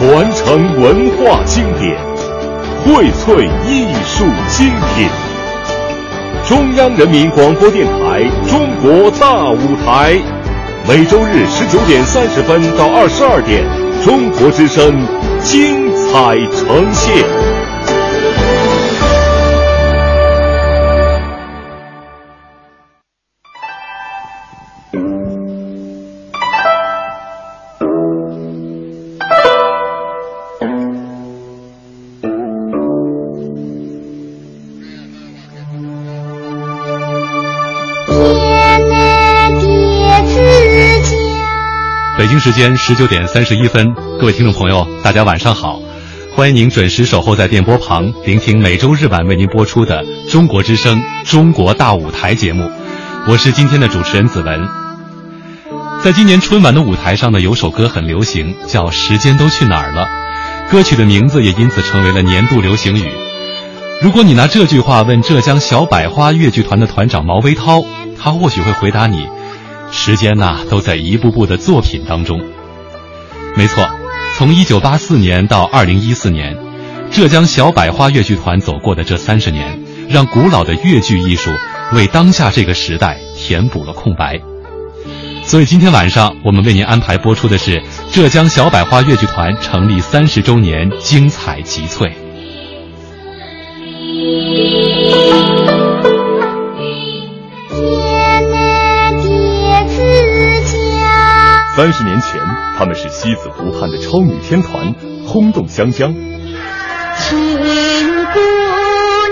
传承文化经典，荟萃艺术精品。中央人民广播电台《中国大舞台》，每周日十九点三十分到二十二点，中国之声精彩呈现。时间十九点三十一分，各位听众朋友，大家晚上好，欢迎您准时守候在电波旁，聆听每周日晚为您播出的《中国之声·中国大舞台》节目。我是今天的主持人子文。在今年春晚的舞台上呢，有首歌很流行，叫《时间都去哪儿了》，歌曲的名字也因此成为了年度流行语。如果你拿这句话问浙江小百花越剧团的团长毛维涛，他或许会回答你。时间呐，都在一步步的作品当中。没错，从一九八四年到二零一四年，浙江小百花越剧团走过的这三十年，让古老的越剧艺术为当下这个时代填补了空白。所以今天晚上我们为您安排播出的是浙江小百花越剧团成立三十周年精彩集萃。三十年前，他们是西子湖畔的超女天团，轰动湘江。亲姑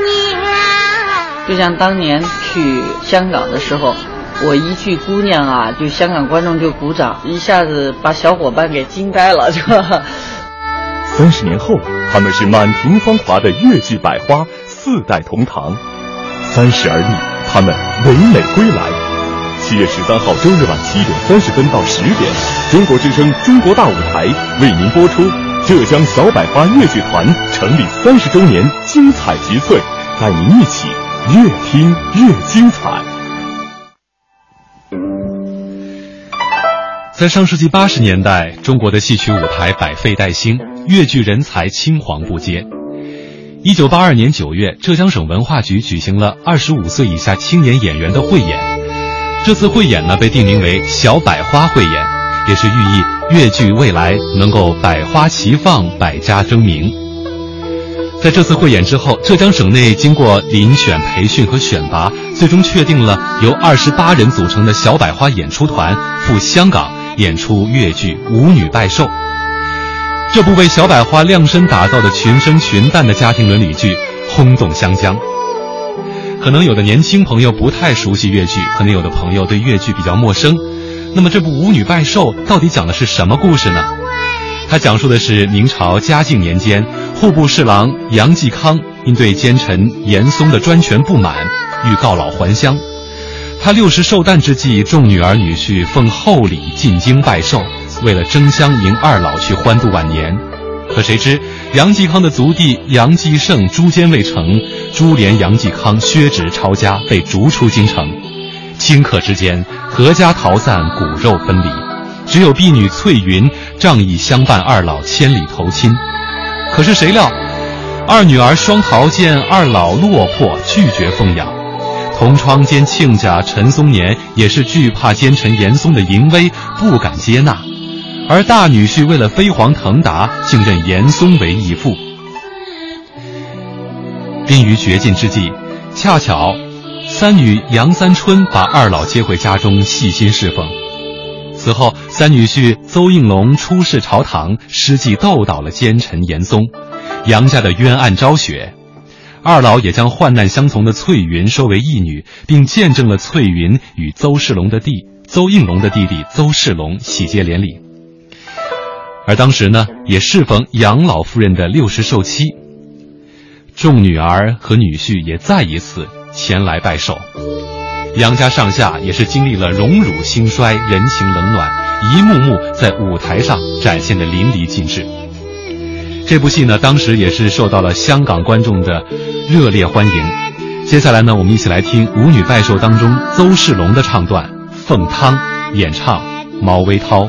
娘，就像当年去香港的时候，我一句“姑娘”啊，就香港观众就鼓掌，一下子把小伙伴给惊呆了，是吧？三十年后，他们是满庭芳华的越剧百花，四代同堂。三十而立，他们唯美归来。七月十三号周日晚七点三十分到十点，中国之声《中国大舞台》为您播出浙江小百花越剧团成立三十周年精彩集萃，带您一起越听越精彩。在上世纪八十年代，中国的戏曲舞台百废待兴，越剧人才青黄不接。一九八二年九月，浙江省文化局举行了二十五岁以下青年演员的汇演。这次汇演呢，被定名为“小百花汇演”，也是寓意越剧未来能够百花齐放、百家争鸣。在这次汇演之后，浙江省内经过遴选、培训和选拔，最终确定了由二十八人组成的小百花演出团赴香港演出越剧《舞女拜寿》。这部为小百花量身打造的群生群旦的家庭伦理剧，轰动湘江。可能有的年轻朋友不太熟悉越剧，可能有的朋友对越剧比较陌生。那么这部《舞女拜寿》到底讲的是什么故事呢？它讲述的是明朝嘉靖年间，户部侍郎杨继康因对奸臣严嵩的专权不满，欲告老还乡。他六十寿诞之际，众女儿女婿奉厚礼进京拜寿，为了争相迎二老去欢度晚年。可谁知杨继康的族弟杨继盛诛奸未成。株连杨继康削职抄家，被逐出京城。顷刻之间，阖家逃散，骨肉分离。只有婢女翠云仗义相伴二老千里投亲。可是谁料，二女儿双桃见二老落魄，拒绝奉养；同窗兼亲家陈松年也是惧怕奸臣严嵩的淫威，不敢接纳。而大女婿为了飞黄腾达，竟认严嵩为义父。濒于绝境之际，恰巧三女杨三春把二老接回家中，细心侍奉。此后，三女婿邹应龙出仕朝堂，施计斗倒了奸臣严嵩，杨家的冤案昭雪。二老也将患难相从的翠云收为义女，并见证了翠云与邹世龙的弟邹应龙的弟弟邹世龙喜结连理。而当时呢，也适逢杨老夫人的六十寿期。众女儿和女婿也再一次前来拜寿，杨家上下也是经历了荣辱兴衰、人情冷暖，一幕幕在舞台上展现的淋漓尽致。这部戏呢，当时也是受到了香港观众的热烈欢迎。接下来呢，我们一起来听《舞女拜寿》当中邹世龙的唱段，凤汤演唱毛维涛。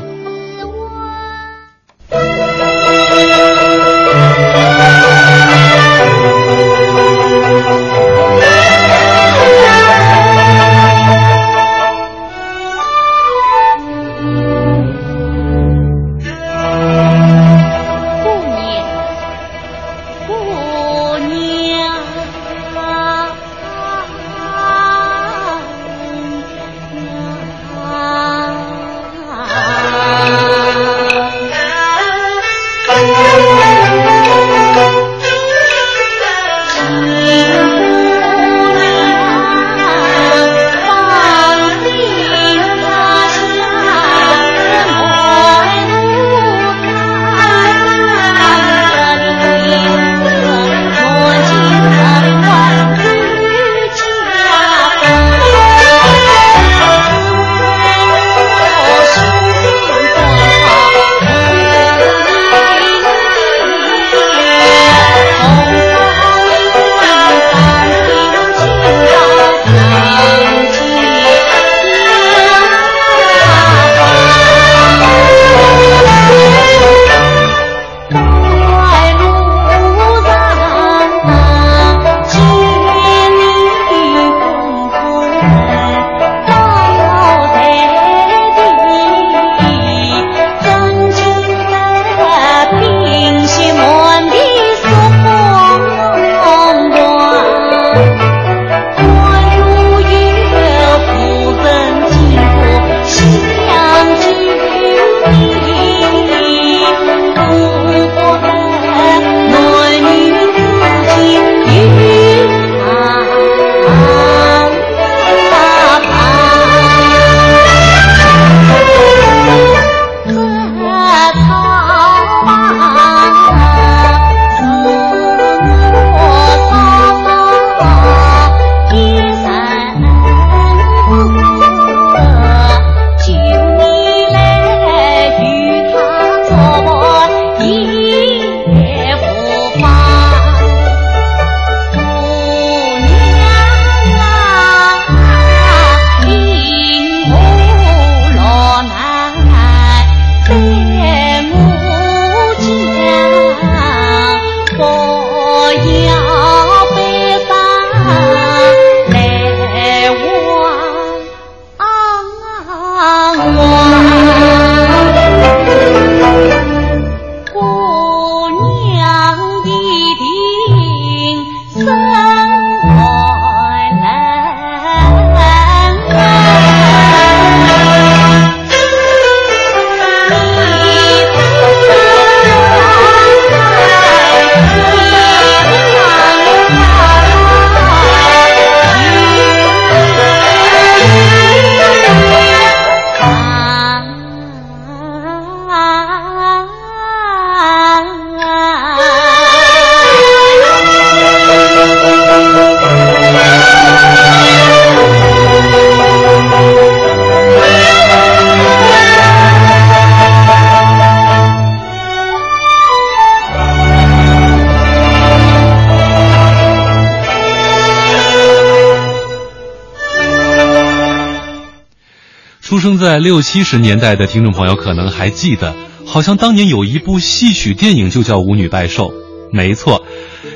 六七十年代的听众朋友可能还记得，好像当年有一部戏曲电影就叫《舞女拜寿》。没错，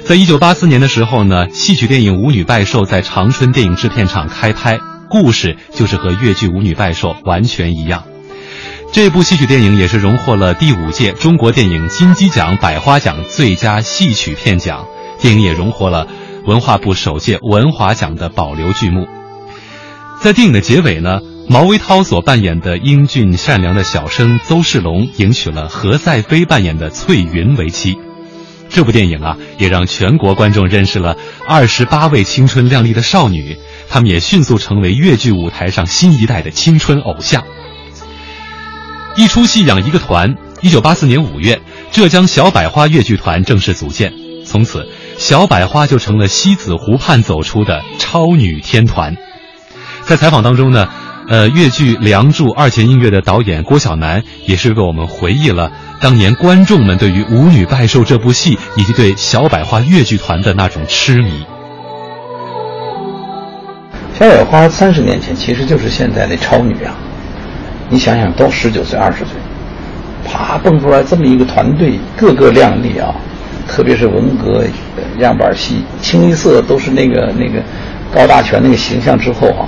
在一九八四年的时候呢，戏曲电影《舞女拜寿》在长春电影制片厂开拍，故事就是和越剧《舞女拜寿》完全一样。这部戏曲电影也是荣获了第五届中国电影金鸡奖百花奖最佳戏曲片奖，电影也荣获了文化部首届文华奖的保留剧目。在电影的结尾呢。毛维涛所扮演的英俊善良的小生邹世龙，迎娶了何赛飞扮演的翠云为妻。这部电影啊，也让全国观众认识了二十八位青春靓丽的少女，她们也迅速成为越剧舞台上新一代的青春偶像。一出戏养一个团，一九八四年五月，浙江小百花越剧团正式组建，从此小百花就成了西子湖畔走出的超女天团。在采访当中呢。呃，越剧《梁祝》二弦音乐的导演郭晓楠也是为我们回忆了当年观众们对于《舞女拜寿》这部戏以及对小百花越剧团的那种痴迷。小百花三十年前其实就是现在的超女啊！你想想，都十九岁、二十岁，啪蹦出来这么一个团队，个个靓丽啊！特别是文革样板戏，清一色都是那个那个高大全那个形象之后啊。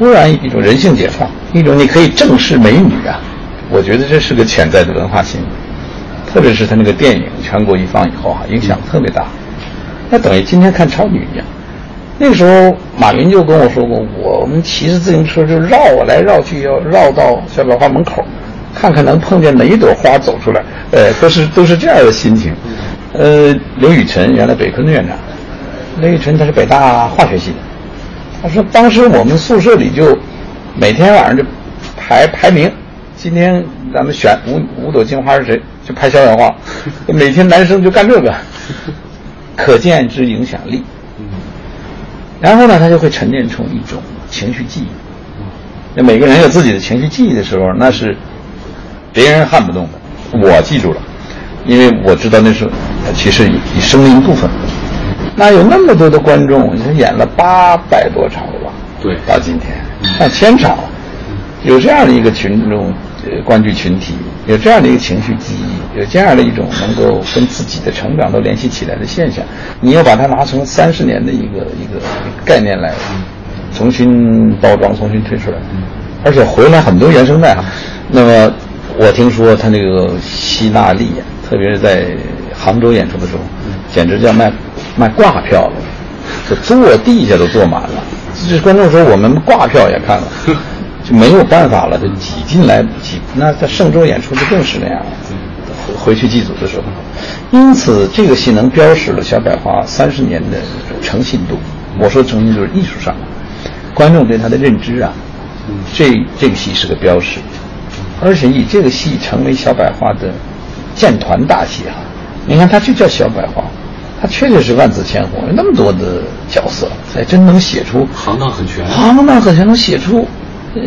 突然一种人性解放，一种你可以正视美女啊！我觉得这是个潜在的文化新闻，特别是他那个电影全国一放以后啊，影响特别大。那等于今天看超女一样。那个时候马云就跟我说过，我们骑着自行车就绕来绕去，要绕到小百花门口，看看能碰见哪一朵花走出来。呃，都是都是这样的心情。呃，刘雨辰原来北科的院长，刘雨辰他是北大化学系的。他说：“当时我们宿舍里就每天晚上就排排名，今天咱们选五五朵金花是谁，就排小百花。每天男生就干这个，可见之影响力。然后呢，他就会沉淀出一种情绪记忆。那每个人有自己的情绪记忆的时候，那是别人撼不动的。我记住了，因为我知道那是其实以生命部分。”那有那么多的观众，你演了八百多场了吧？对，到今天上千场了。有这样的一个群众，呃，观剧群体，有这样的一个情绪记忆，有这样的一种能够跟自己的成长都联系起来的现象，你要把它拿成三十年的一个一个概念来重新包装、重新推出来，而且回来很多原声带哈。那么我听说他那个希纳利呀，特别是在杭州演出的时候，简直叫卖。卖挂票的，就坐地下都坐满了。这观众说我们挂票也看了，就没有办法了，就挤进来挤。那在嵊州演出就更是那样，回去祭祖的时候。因此，这个戏能标识了小百花三十年的诚信度。我说诚信就是艺术上，观众对他的认知啊，这这个戏是个标识。而且以这个戏成为小百花的建团大戏哈。你看，它就叫小百花，它确实是万紫千红，有那么多的角色，才真能写出行当很全，行当很全，能写出呃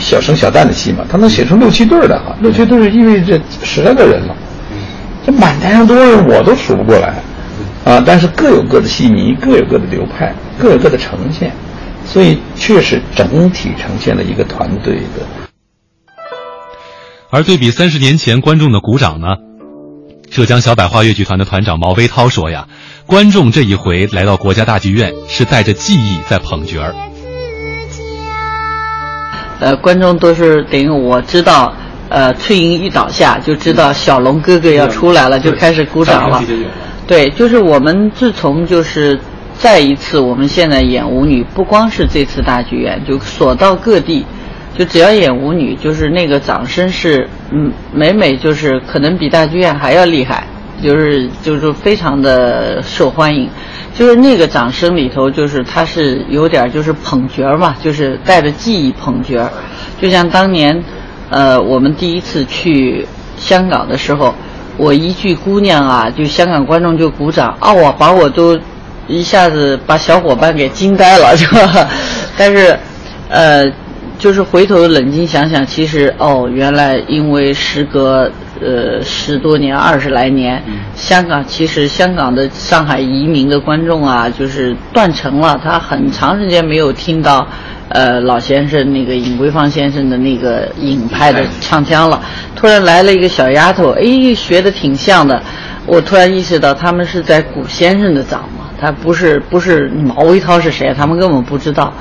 小生小旦的戏嘛，他能写出六七对儿的哈，六七对儿意味着十来个人了，这满台上多少人我都数不过来，啊，但是各有各的戏迷，各有各的流派，各有各的呈现，所以确实整体呈现了一个团队的。而对比三十年前观众的鼓掌呢，浙江小百花越剧团的团长毛维涛说呀，观众这一回来到国家大剧院是带着记忆在捧角儿。呃，观众都是等于我知道，呃，翠英一倒下就知道小龙哥哥要出来了，就开始鼓掌了。对，就是我们自从就是再一次，我们现在演舞女，不光是这次大剧院，就所到各地。就只要演舞女，就是那个掌声是，嗯，每每就是可能比大剧院还要厉害，就是就是非常的受欢迎，就是那个掌声里头，就是他是有点就是捧角儿嘛，就是带着记忆捧角儿，就像当年，呃，我们第一次去香港的时候，我一句姑娘啊，就香港观众就鼓掌，啊，我把我都一下子把小伙伴给惊呆了，是吧？但是，呃。就是回头冷静想想，其实哦，原来因为时隔呃十多年、二十来年，香港其实香港的上海移民的观众啊，就是断层了。他很长时间没有听到，呃，老先生那个尹桂芳先生的那个尹派的唱腔了。突然来了一个小丫头，哎，学的挺像的。我突然意识到，他们是在古先生的掌嘛，他不是不是毛维涛是谁，他们根本不知道。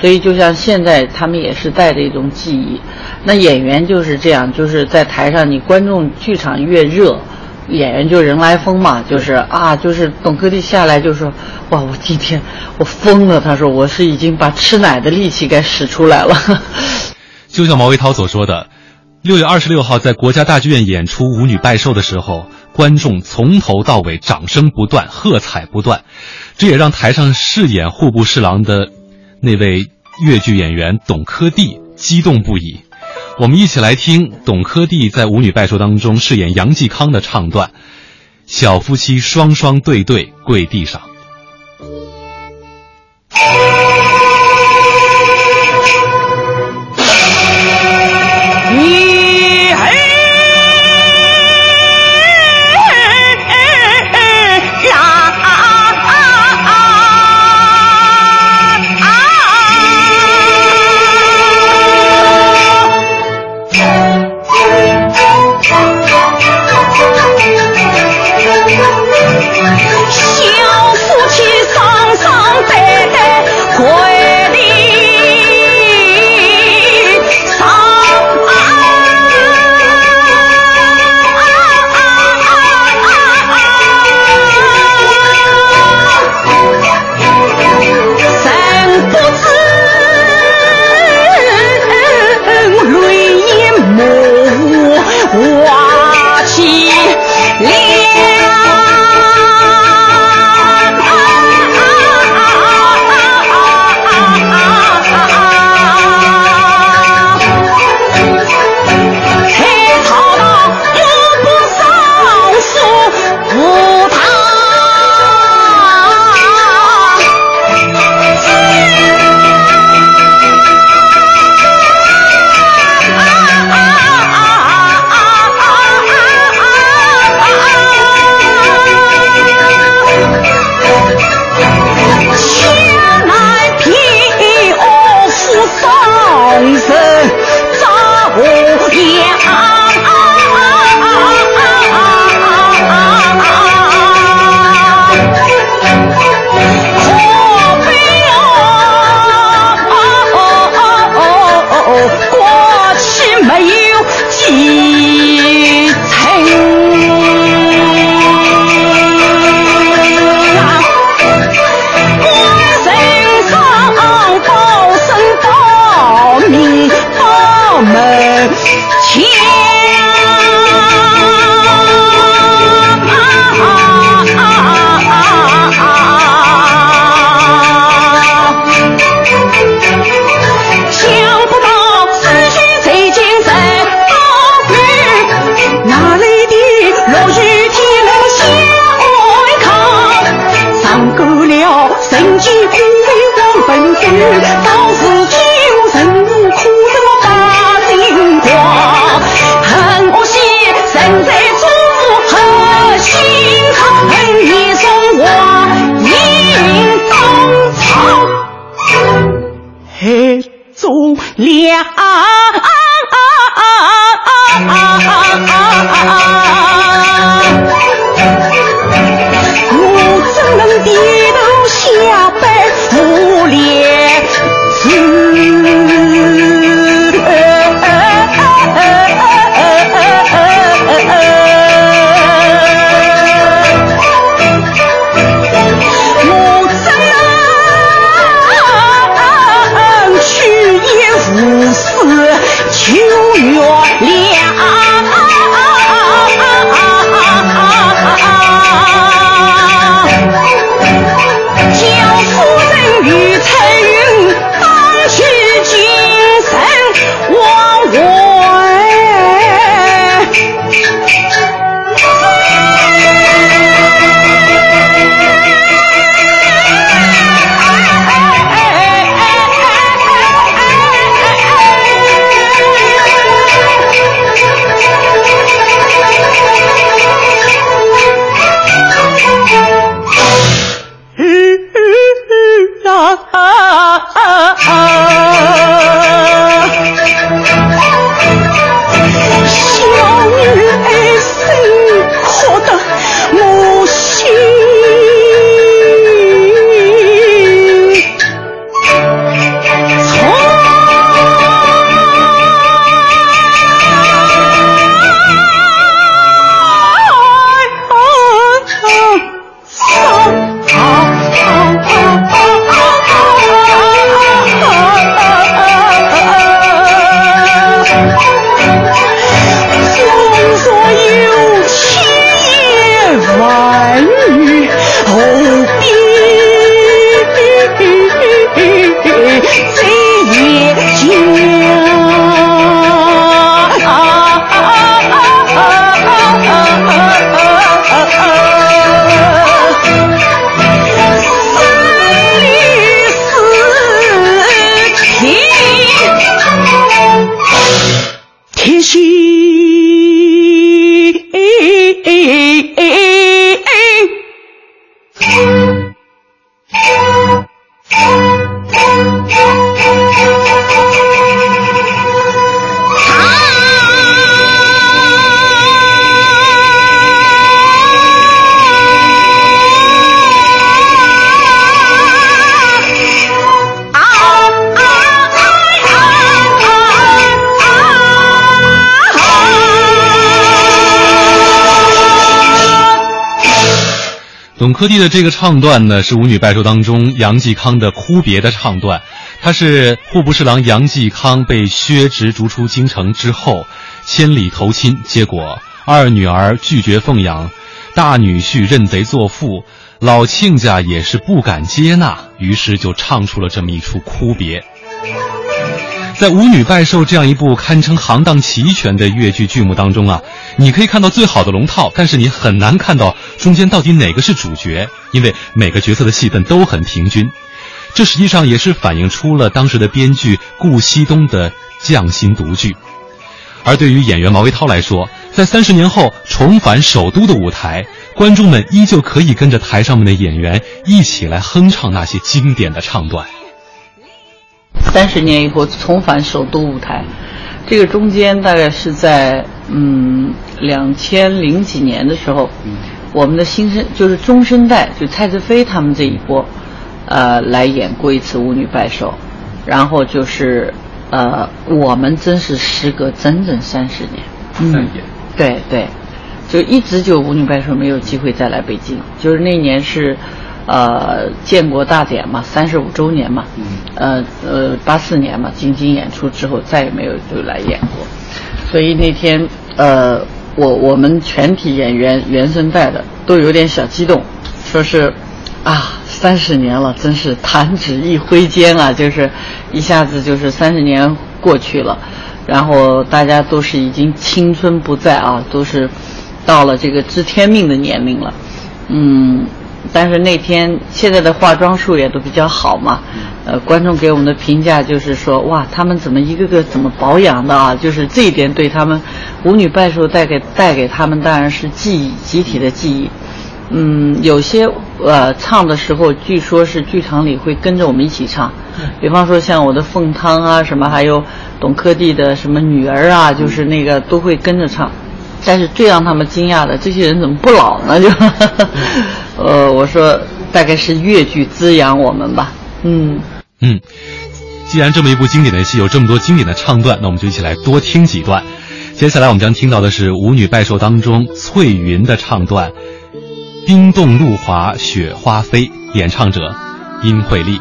所以，就像现在，他们也是带着一种记忆。那演员就是这样，就是在台上，你观众剧场越热，演员就人来疯嘛。就是啊，就是董科弟下来就说：“哇，我今天我疯了。”他说：“我是已经把吃奶的力气给使出来了。”就像毛维涛所说的，六月二十六号在国家大剧院演出《舞女拜寿》的时候，观众从头到尾掌声不断，喝彩不断，这也让台上饰演户部侍郎的。那位越剧演员董科弟激动不已，我们一起来听董科弟在《舞女拜寿》当中饰演杨继康的唱段：小夫妻双双对对跪地上。Dios. 柯蒂的这个唱段呢，是《舞女拜寿》当中杨继康的哭别的唱段。他是户部侍郎杨继康被削职逐出京城之后，千里投亲，结果二女儿拒绝奉养，大女婿认贼作父，老亲家也是不敢接纳，于是就唱出了这么一出哭别。在《舞女拜寿》这样一部堪称行当齐全的越剧剧目当中啊，你可以看到最好的龙套，但是你很难看到中间到底哪个是主角，因为每个角色的戏份都很平均。这实际上也是反映出了当时的编剧顾惜东的匠心独具。而对于演员毛维涛来说，在三十年后重返首都的舞台，观众们依旧可以跟着台上面的演员一起来哼唱那些经典的唱段。三十年以后重返首都舞台，这个中间大概是在嗯两千零几年的时候，我们的新生就是中生代，就蔡志飞他们这一波，呃，来演过一次《舞女拜寿》，然后就是呃，我们真是时隔整整三十年，嗯，对对，就一直就《舞女拜寿》没有机会再来北京，就是那年是。呃，建国大典嘛，三十五周年嘛，呃呃，八四年嘛，进京演出之后再也没有就来演过，所以那天呃，我我们全体演员原声带的都有点小激动，说是啊，三十年了，真是弹指一挥间啊，就是一下子就是三十年过去了，然后大家都是已经青春不在啊，都是到了这个知天命的年龄了，嗯。但是那天现在的化妆术也都比较好嘛，呃，观众给我们的评价就是说，哇，他们怎么一个个怎么保养的啊？就是这一点对他们舞女拜寿带给带给他们当然是记忆，集体的记忆。嗯，有些呃唱的时候，据说是剧场里会跟着我们一起唱，比方说像我的凤汤啊什么，还有董珂娣的什么女儿啊，就是那个都会跟着唱。但是最让他们惊讶的，这些人怎么不老呢？就，呃，我说大概是越剧滋养我们吧。嗯嗯，既然这么一部经典的戏有这么多经典的唱段，那我们就一起来多听几段。接下来我们将听到的是《舞女拜寿》当中翠云的唱段，《冰冻露华雪花飞》，演唱者殷慧丽。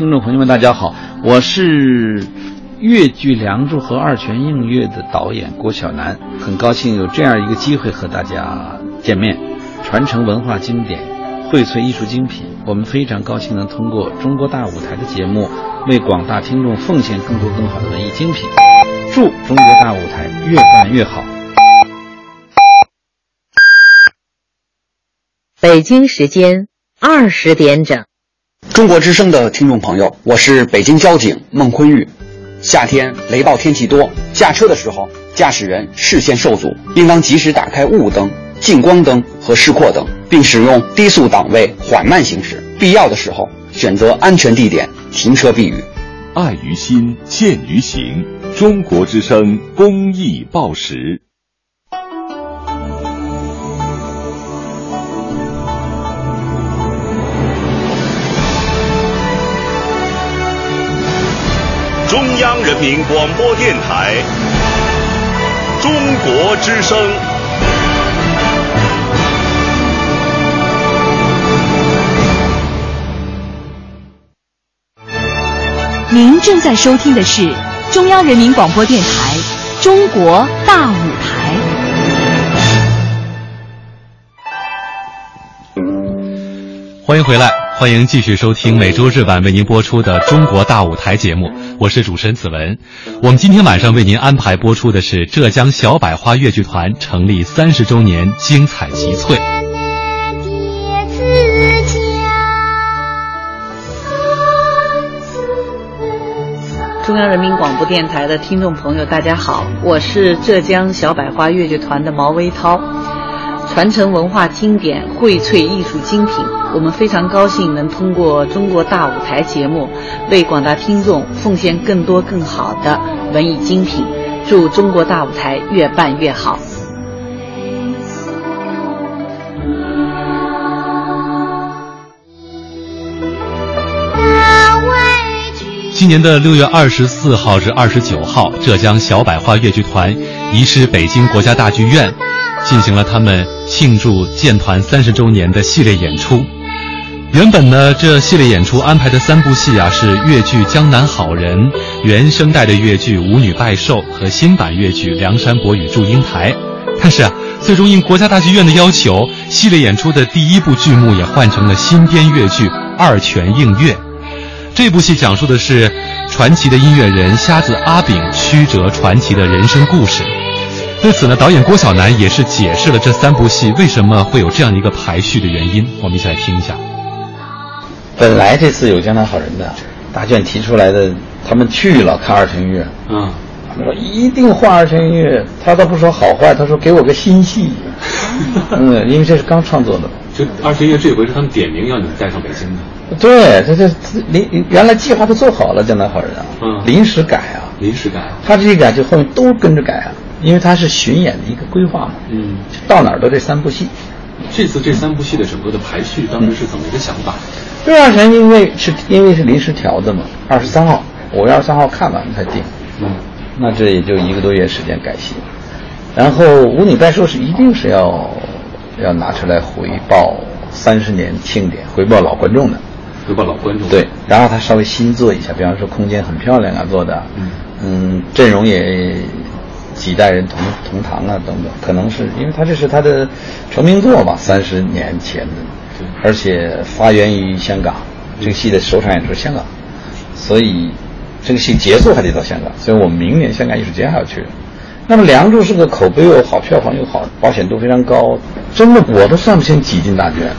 听众朋友们，大家好，我是越剧《梁祝》和二泉映月的导演郭晓楠，很高兴有这样一个机会和大家见面，传承文化经典，荟萃艺术精品。我们非常高兴能通过中国大舞台的节目，为广大听众奉献更多更好的文艺精品。祝中国大舞台越办越好。北京时间二十点整，中国之声的听众朋友，我是北京交警孟坤玉。夏天雷暴天气多，驾车的时候，驾驶人视线受阻，应当及时打开雾灯、近光灯和示廓灯，并使用低速档位缓慢行驶。必要的时候，选择安全地点停车避雨。爱于心，见于行。中国之声公益报时。中央人民广播电台，中国之声。您正在收听的是中央人民广播电台《中国大舞台》。欢迎回来，欢迎继续收听每周日晚为您播出的《中国大舞台》节目，我是主持人子文。我们今天晚上为您安排播出的是浙江小百花越剧团成立三十周年精彩集萃。中央人民广播电台的听众朋友，大家好，我是浙江小百花越剧团的毛维涛。传承文化经典，荟萃艺术精品，我们非常高兴能通过中国大舞台节目，为广大听众奉献更多更好的文艺精品。祝中国大舞台越办越好。今年的六月二十四号至二十九号，浙江小百花越剧团移师北京国家大剧院，进行了他们庆祝建团三十周年的系列演出。原本呢，这系列演出安排的三部戏啊，是越剧《江南好人》、原声带的越剧《舞女拜寿》和新版越剧《梁山伯与祝英台》。但是啊，最终应国家大剧院的要求，系列演出的第一部剧目也换成了新编越剧《二泉映月》。这部戏讲述的是传奇的音乐人瞎子阿炳曲折传奇的人生故事。对此呢，导演郭晓楠也是解释了这三部戏为什么会有这样一个排序的原因。我们一起来听一下。本来这次有《江南好人》的大卷提出来的，他们去了看二泉映月，嗯，他们说一定换二泉映月，他倒不说好坏，他说给我个新戏，嗯，因为这是刚创作的。就二泉映月这回是他们点名要你带上北京的。对，他这临原来计划都做好了，《江南好人》啊，嗯临时改啊，临时改。他这一改就后面都跟着改啊，因为他是巡演的一个规划嘛，嗯，到哪儿都这三部戏。这次这三部戏的整个的排序当时是怎么一个想法？这二泉因为是因为是临时调的嘛，二十三号，五月二十三号看完才定，嗯，那这也就一个多月时间改戏，然后舞女拜寿是一定是要要拿出来回报三十年庆典，回报老观众的。回报老观众。对，然后他稍微新做一下，比方说空间很漂亮啊，做的，嗯嗯，阵容也几代人同同堂啊，等等，可能是因为他这是他的成名作嘛，三十年前的，而且发源于香港，这个戏的首场演出是香港，所以这个戏结束还得到香港，所以我们明年香港艺术节还要去。那么《梁祝》是个口碑又好、票房又好、保险度非常高，真的我都算不清几进大剧院。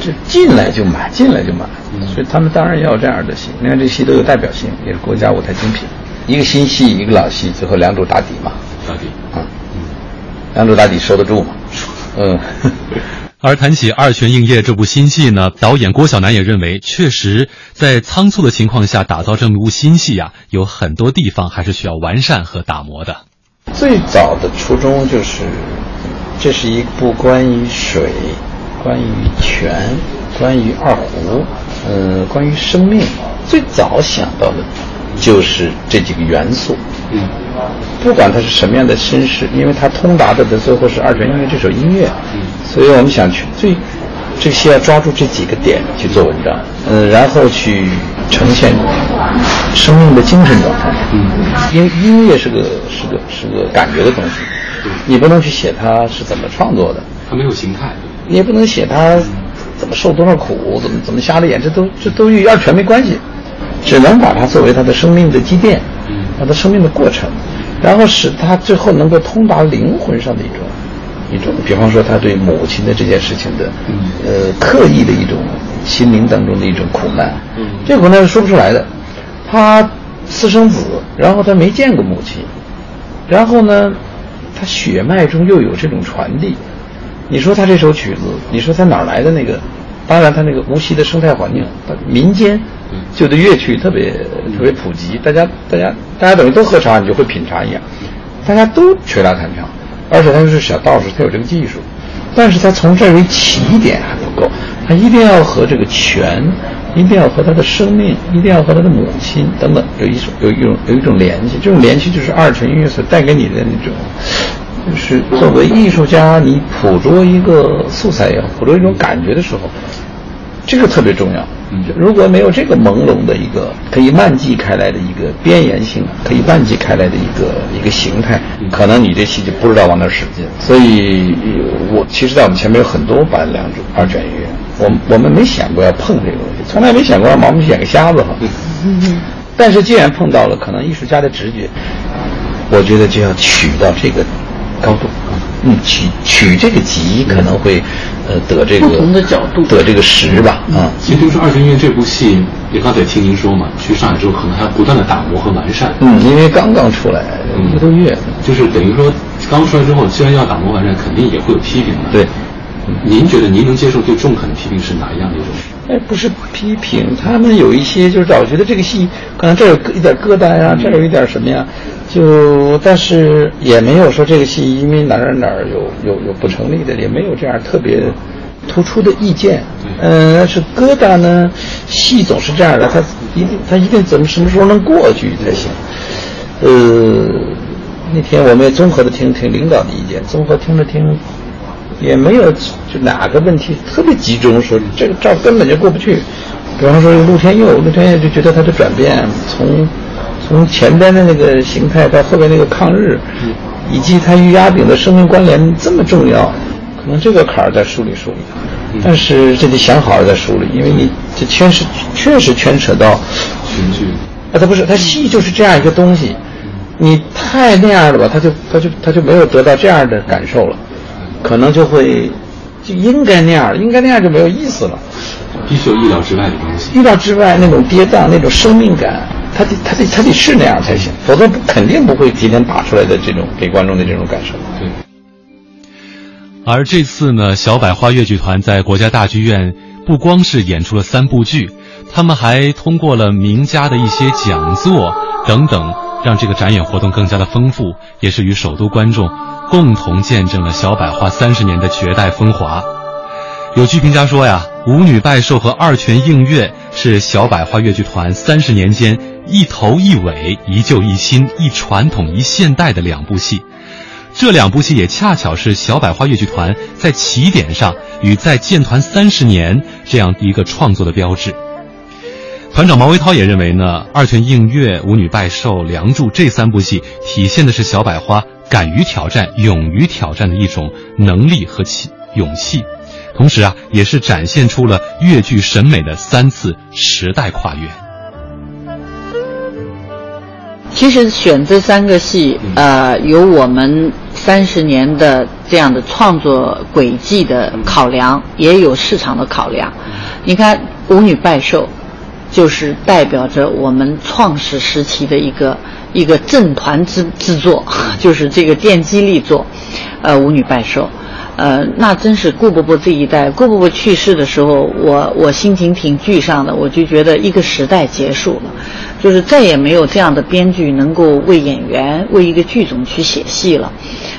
这进来就买，进来就买，所以他们当然要有这样的戏。另外，这戏都有代表性，也是国家舞台精品。一个新戏，一个老戏，最后两主打底嘛，打底。啊，梁祝打底收得住嘛，嗯。而谈起《二泉映月》这部新戏呢，导演郭晓楠也认为，确实在仓促的情况下打造这么一部新戏啊、有很多地方还是需要完善和打磨的。最早的初衷就是，这是一部关于水、关于泉、关于二胡，嗯、关于生命。最早想到的就是这几个元素。嗯，不管它是什么样的身世，因为它通达的的最后是二泉映月这首音乐，嗯所以我们想去最这些要抓住这几个点去做文章，嗯，然后去呈现生命的精神状态。嗯，因为音乐是个是个是个感觉的东西，你不能去写它是怎么创作的，它没有形态，你也不能写它怎么受多少苦，怎么怎么瞎了眼，这都这都与二泉没关系，只能把它作为他的生命的积淀，他的生命的过程，然后使他最后能够通达灵魂上的一种。一种，比方说他对母亲的这件事情的，呃，刻意的一种心灵当中的一种苦难，这苦难是说不出来的。他私生子，然后他没见过母亲，然后呢，他血脉中又有这种传递。你说他这首曲子，你说他哪来的那个？当然，他那个无锡的生态环境，民间就对乐曲特别特别普及，大家大家大家等于都喝茶，你就会品茶一样，大家都吹拉弹唱。而且他又是小道士，他有这个技术，但是他从这儿为起点还不够，他一定要和这个泉，一定要和他的生命，一定要和他的母亲等等有一种有一种有一种联系。这种联系就是二泉音乐所带给你的那种，就是作为艺术家，你捕捉一个素材也好，捕捉一种感觉的时候，这个特别重要。如果没有这个朦胧的一个可以漫记开来的一个边缘性，可以漫记开来的一个一个形态，可能你这戏就不知道往哪使劲。所以，我其实，在我们前面有很多版《两种》二卷乐，我我们没想过要碰这个东西，从来没想过让盲目去演个瞎子哈。但是，既然碰到了，可能艺术家的直觉，我觉得就要取到这个高度。嗯，取取这个级可能会，呃，得这个不同的角度，得这个实吧，啊。其实就是《二泉映月》这部戏，也刚才听您说嘛，去上海之后可能还要不断的打磨和完善。嗯，因为刚刚出来一个多月，就是等于说刚出来之后，既然要打磨完善，肯定也会有批评的。对，您觉得您能接受最中肯的批评是哪一样的一种？哎，不是批评，他们有一些就是我觉得这个戏可能这有一点疙瘩呀，这有一点什么呀。就，但是也没有说这个戏因为哪儿哪儿有有有不成立的，也没有这样特别突出的意见。嗯，但是疙瘩呢，戏总是这样的，他一定他一定怎么什么时候能过去才行。呃，那天我们也综合的听听领导的意见，综合听了听，也没有就哪个问题特别集中，说这个照根本就过不去。比方说陆天佑，陆天佑就觉得他的转变从。从前边的那个形态到后边那个抗日，以及它与压饼的生命关联这么重要，可能这个坎儿再梳理梳理。但是这得想好了再梳理，因为你这牵是确实牵扯到情绪。啊，他不是，它戏就是这样一个东西，你太那样了吧，他就他就他就没有得到这样的感受了，可能就会就应该那样，应该那样就没有意思了。必须有意料之外的东西。意料之外那种跌宕，那种生命感。他得他得他得是那样才行，否则肯定不会提前打出来的这种给观众的这种感受。对。而这次呢，小百花越剧团在国家大剧院不光是演出了三部剧，他们还通过了名家的一些讲座等等，让这个展演活动更加的丰富，也是与首都观众共同见证了小百花三十年的绝代风华。有剧评家说呀，《舞女拜寿》和《二泉映月》是小百花越剧团三十年间。一头一尾，一旧一新，一传统一现代的两部戏，这两部戏也恰巧是小百花越剧团在起点上与在建团三十年这样一个创作的标志。团长毛维涛也认为呢，《二泉映月》《舞女拜寿》《梁祝》这三部戏体现的是小百花敢于挑战、勇于挑战的一种能力和气勇气，同时啊，也是展现出了越剧审美的三次时代跨越。其实选这三个戏，呃，有我们三十年的这样的创作轨迹的考量，也有市场的考量。你看《舞女拜寿》，就是代表着我们创始时期的一个一个正团之之作，就是这个奠基力作，呃，《舞女拜寿》。呃，那真是顾伯伯这一代，顾伯伯去世的时候，我我心情挺沮丧的，我就觉得一个时代结束了，就是再也没有这样的编剧能够为演员、为一个剧种去写戏了，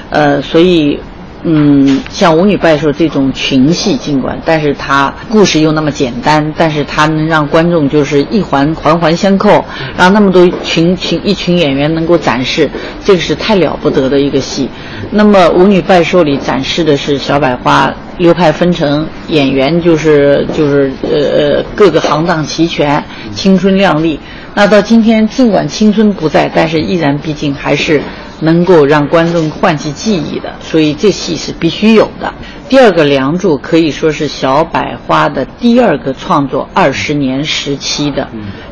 呃，所以。嗯，像《舞女拜寿》这种群戏，尽管，但是它故事又那么简单，但是它能让观众就是一环环环相扣，让那么多群群一群演员能够展示，这个是太了不得的一个戏。那么《舞女拜寿》里展示的是小百花流派纷呈，演员就是就是呃呃各个行当齐全，青春靓丽。那到今天，尽管青春不在，但是依然毕竟还是能够让观众唤起记忆的，所以这戏是必须有的。第二个《梁祝》可以说是小百花的第二个创作二十年时期的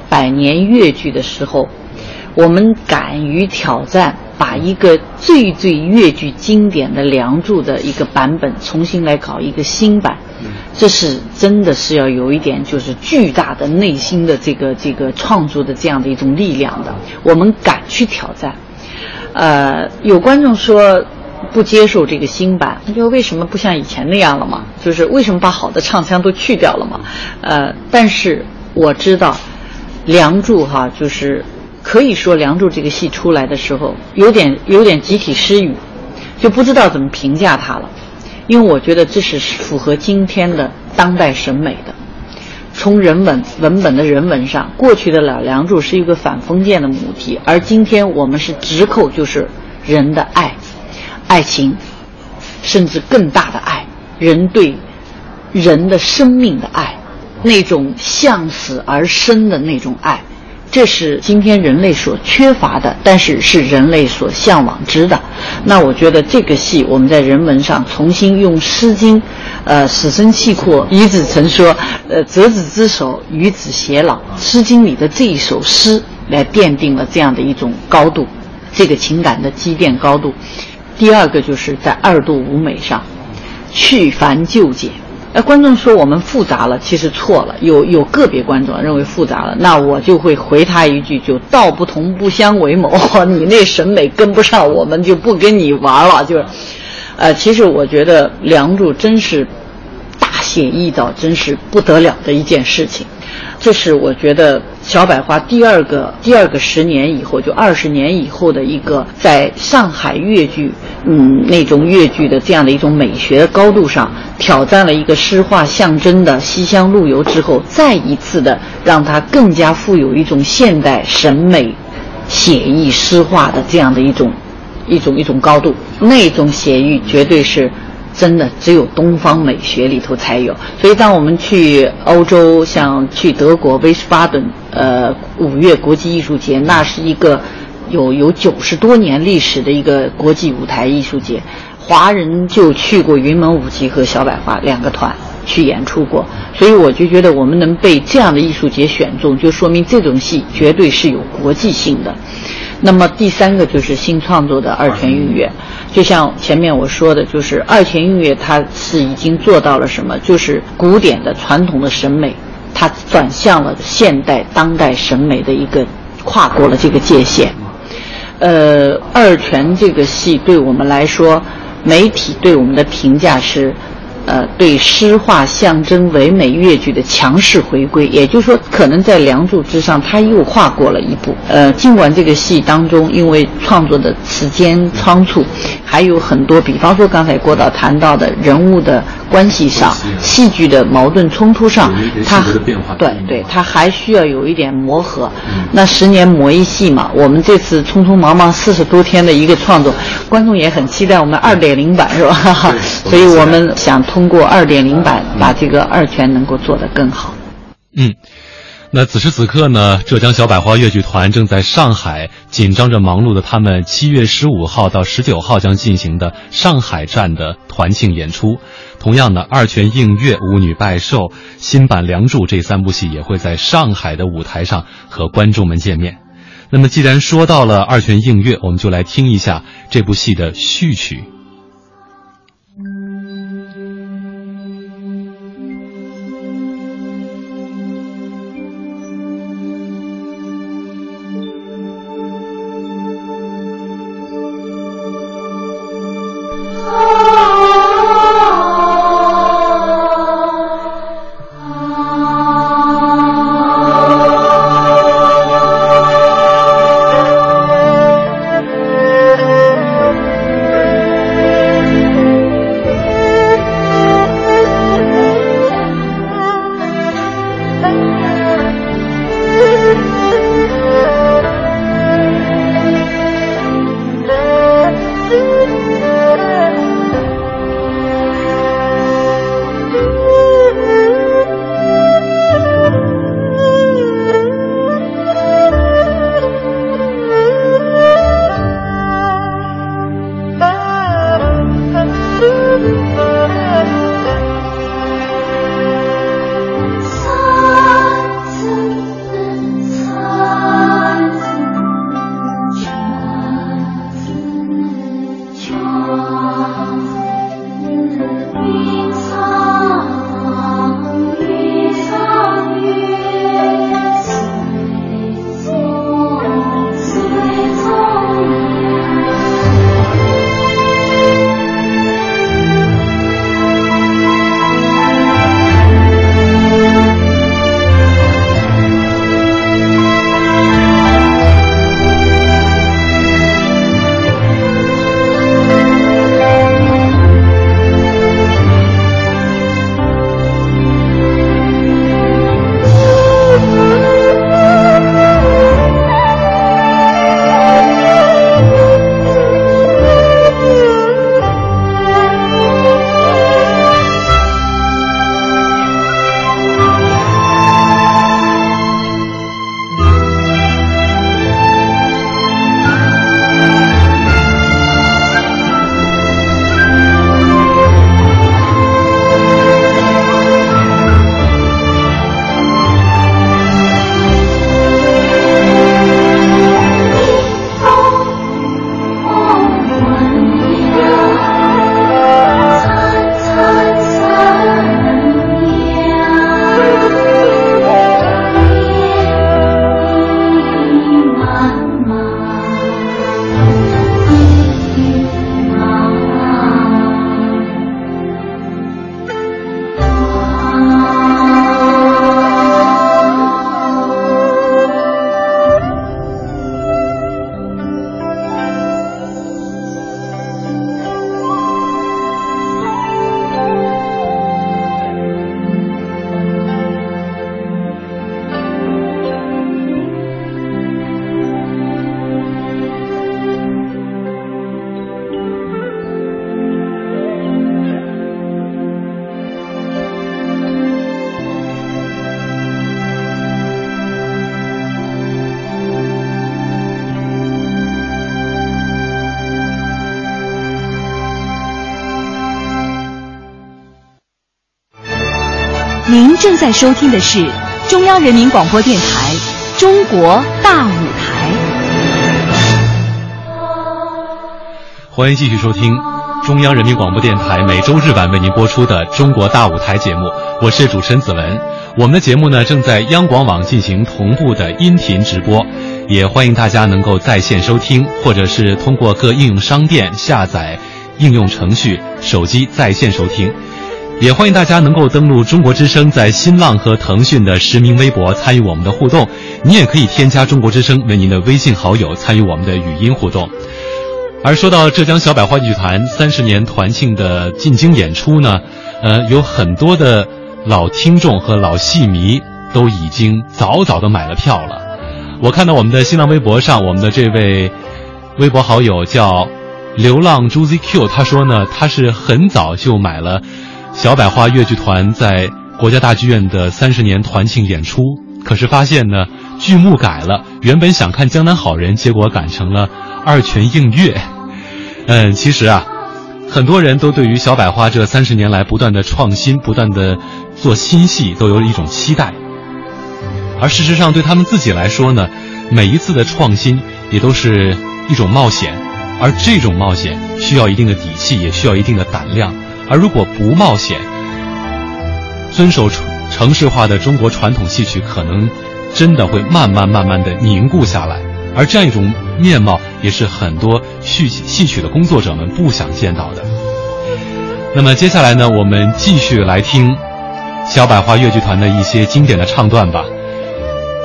百年越剧的时候，我们敢于挑战。把一个最最越剧经典的《梁祝》的一个版本重新来搞一个新版，这是真的是要有一点就是巨大的内心的这个这个创作的这样的一种力量的。我们敢去挑战。呃，有观众说不接受这个新版，他就为什么不像以前那样了嘛？就是为什么把好的唱腔都去掉了嘛？呃，但是我知道，《梁祝》哈就是。可以说，《梁祝》这个戏出来的时候，有点有点集体失语，就不知道怎么评价它了。因为我觉得这是符合今天的当代审美的。从人文文本的人文上，过去的老《梁祝》是一个反封建的母题，而今天我们是直扣就是人的爱、爱情，甚至更大的爱，人对人的生命的爱，那种向死而生的那种爱。这是今天人类所缺乏的，但是是人类所向往之的。那我觉得这个戏，我们在人文上重新用《诗经》，呃，死生契阔，与子成说，呃，执子之手，与子偕老，《诗经》里的这一首诗来奠定了这样的一种高度，这个情感的积淀高度。第二个就是在二度舞美上，去繁就简。哎，观众说我们复杂了，其实错了。有有个别观众认为复杂了，那我就会回他一句：就道不同不相为谋。你那审美跟不上，我们就不跟你玩了。就是，呃，其实我觉得《梁祝》真是大写意到真是不得了的一件事情。这是我觉得小百花第二个第二个十年以后，就二十年以后的一个在上海越剧，嗯，那种越剧的这样的一种美学的高度上挑战了一个诗画象征的西厢陆游之后，再一次的让它更加富有一种现代审美、写意诗画的这样的一种一种一种高度，那种写意绝对是。真的只有东方美学里头才有，所以当我们去欧洲，像去德国威斯巴顿，呃，五月国际艺术节，那是一个有有九十多年历史的一个国际舞台艺术节，华人就去过云门舞集和小百花两个团去演出过，所以我就觉得我们能被这样的艺术节选中，就说明这种戏绝对是有国际性的。那么第三个就是新创作的二泉映月，就像前面我说的，就是二泉映月，它是已经做到了什么？就是古典的传统的审美，它转向了现代当代审美的一个跨过了这个界限。呃，二泉这个戏对我们来说，媒体对我们的评价是。呃，对诗画象征唯美越剧的强势回归，也就是说，可能在《梁祝》之上，他又跨过了一步。呃，尽管这个戏当中，因为创作的时间仓促，还有很多，比方说刚才郭导谈到的人物的关系上、戏剧的矛盾冲突上，他对对，他还需要有一点磨合。那十年磨一戏嘛，我们这次匆匆忙忙四十多天的一个创作，观众也很期待我们二点零版，是吧？所以我们想通。过二点零版把这个二泉能够做得更好。嗯，那此时此刻呢，浙江小百花越剧团正在上海紧张着忙碌的，他们七月十五号到十九号将进行的上海站的团庆演出。同样的，二泉映月、舞女拜寿、新版梁祝这三部戏也会在上海的舞台上和观众们见面。那么，既然说到了二泉映月，我们就来听一下这部戏的序曲。在收听的是中央人民广播电台《中国大舞台》。欢迎继续收听中央人民广播电台每周日晚为您播出的《中国大舞台》节目，我是主持人子文。我们的节目呢正在央广网进行同步的音频直播，也欢迎大家能够在线收听，或者是通过各应用商店下载应用程序，手机在线收听。也欢迎大家能够登录中国之声在新浪和腾讯的实名微博参与我们的互动。你也可以添加中国之声为您的微信好友，参与我们的语音互动。而说到浙江小百花剧团三十年团庆的进京演出呢，呃，有很多的老听众和老戏迷都已经早早的买了票了。我看到我们的新浪微博上，我们的这位微博好友叫流浪朱 ZQ，他说呢，他是很早就买了。小百花越剧团在国家大剧院的三十年团庆演出，可是发现呢，剧目改了，原本想看《江南好人》，结果改成了《二泉映月》。嗯，其实啊，很多人都对于小百花这三十年来不断的创新、不断的做新戏，都有一种期待。而事实上，对他们自己来说呢，每一次的创新也都是一种冒险，而这种冒险需要一定的底气，也需要一定的胆量。而如果不冒险，遵守城市化的中国传统戏曲，可能真的会慢慢慢慢的凝固下来。而这样一种面貌，也是很多戏戏曲的工作者们不想见到的。那么接下来呢，我们继续来听小百花越剧团的一些经典的唱段吧。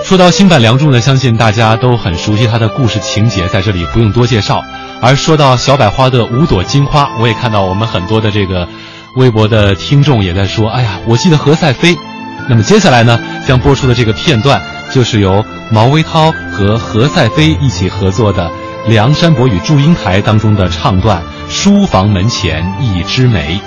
说到新版《梁祝》呢，相信大家都很熟悉它的故事情节，在这里不用多介绍。而说到小百花的五朵金花，我也看到我们很多的这个微博的听众也在说：“哎呀，我记得何赛飞。”那么接下来呢，将播出的这个片段，就是由毛维涛和何赛飞一起合作的《梁山伯与祝英台》当中的唱段《书房门前一枝梅》。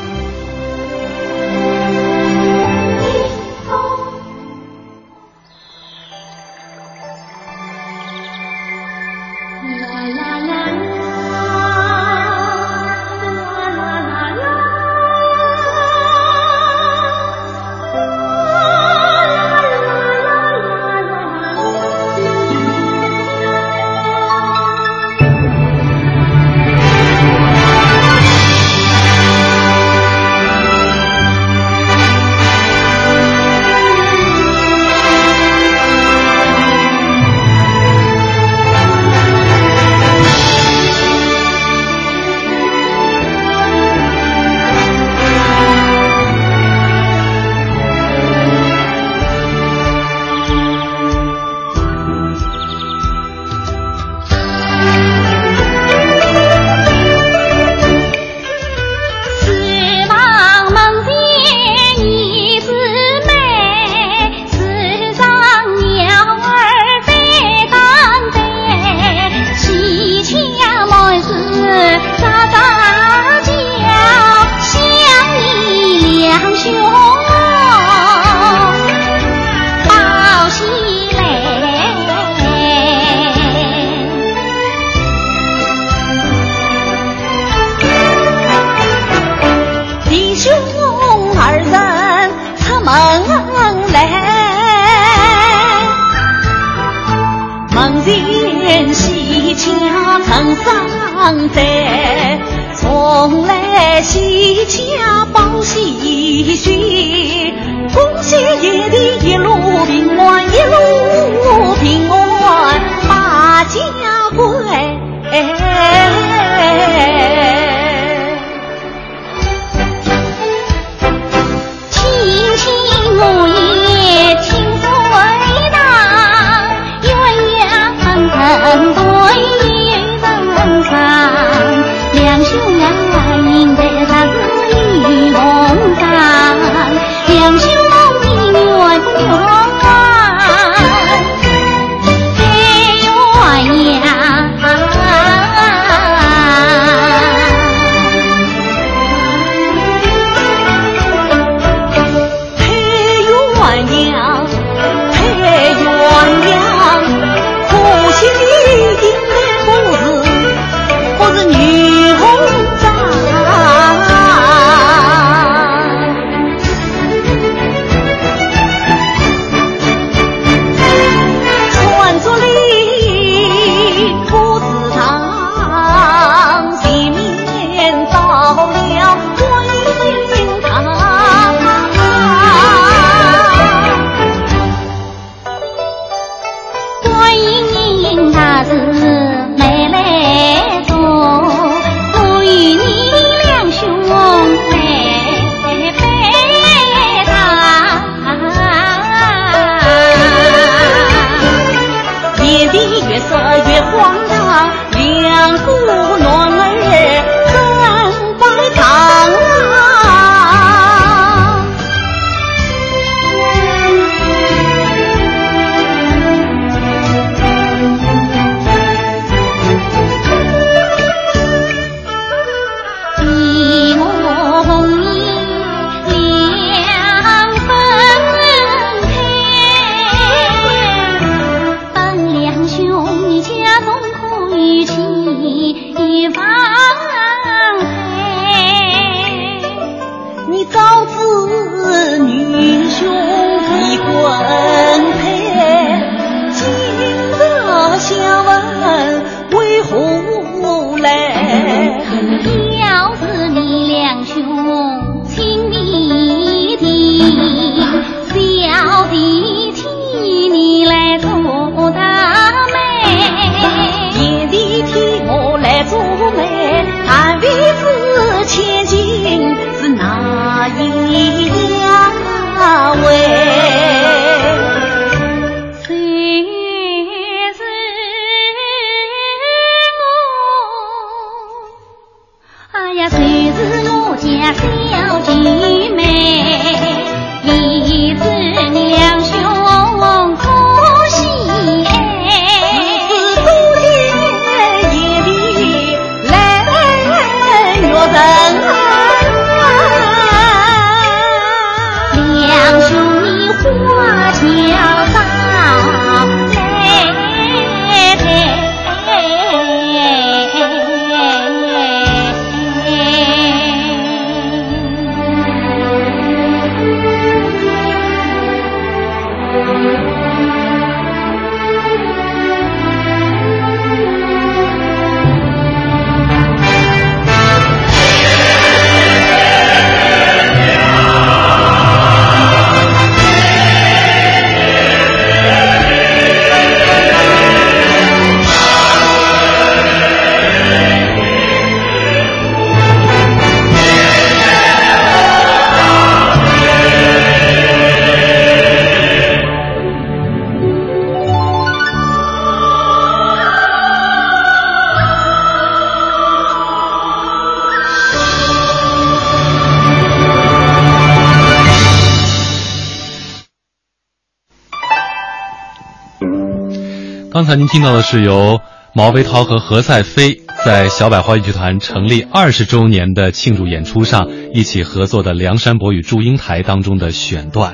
刚才您听到的是由毛维涛和何赛飞在小百花剧团成立二十周年的庆祝演出上一起合作的《梁山伯与祝英台》当中的选段。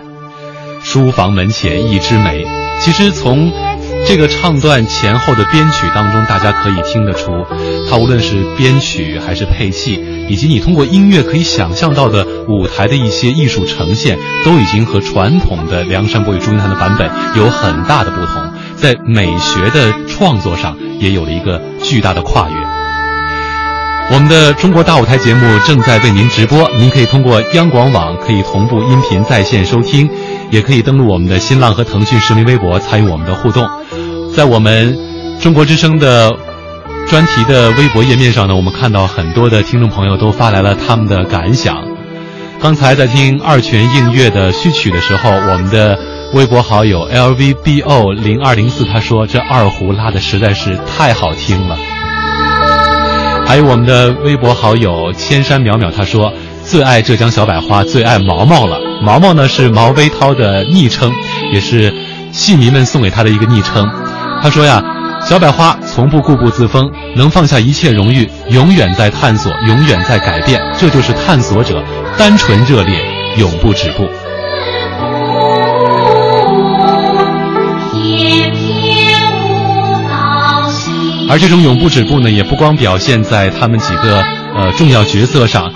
书房门前一枝梅。其实从这个唱段前后的编曲当中，大家可以听得出，它无论是编曲还是配器，以及你通过音乐可以想象到的舞台的一些艺术呈现，都已经和传统的《梁山伯与祝英台》的版本有很大的不同。在美学的创作上也有了一个巨大的跨越。我们的中国大舞台节目正在为您直播，您可以通过央广网可以同步音频在线收听，也可以登录我们的新浪和腾讯实名微博参与我们的互动。在我们中国之声的专题的微博页面上呢，我们看到很多的听众朋友都发来了他们的感想。刚才在听二泉映月的序曲的时候，我们的微博好友 lvbo 零二零四他说这二胡拉的实在是太好听了。还有我们的微博好友千山淼淼他说最爱浙江小百花，最爱毛毛了。毛毛呢是毛维涛的昵称，也是戏迷们送给他的一个昵称。他说呀，小百花从不固步自封，能放下一切荣誉，永远在探索，永远在改变，这就是探索者，单纯热烈，永不止步。而这种永不止步呢，也不光表现在他们几个呃重要角色上，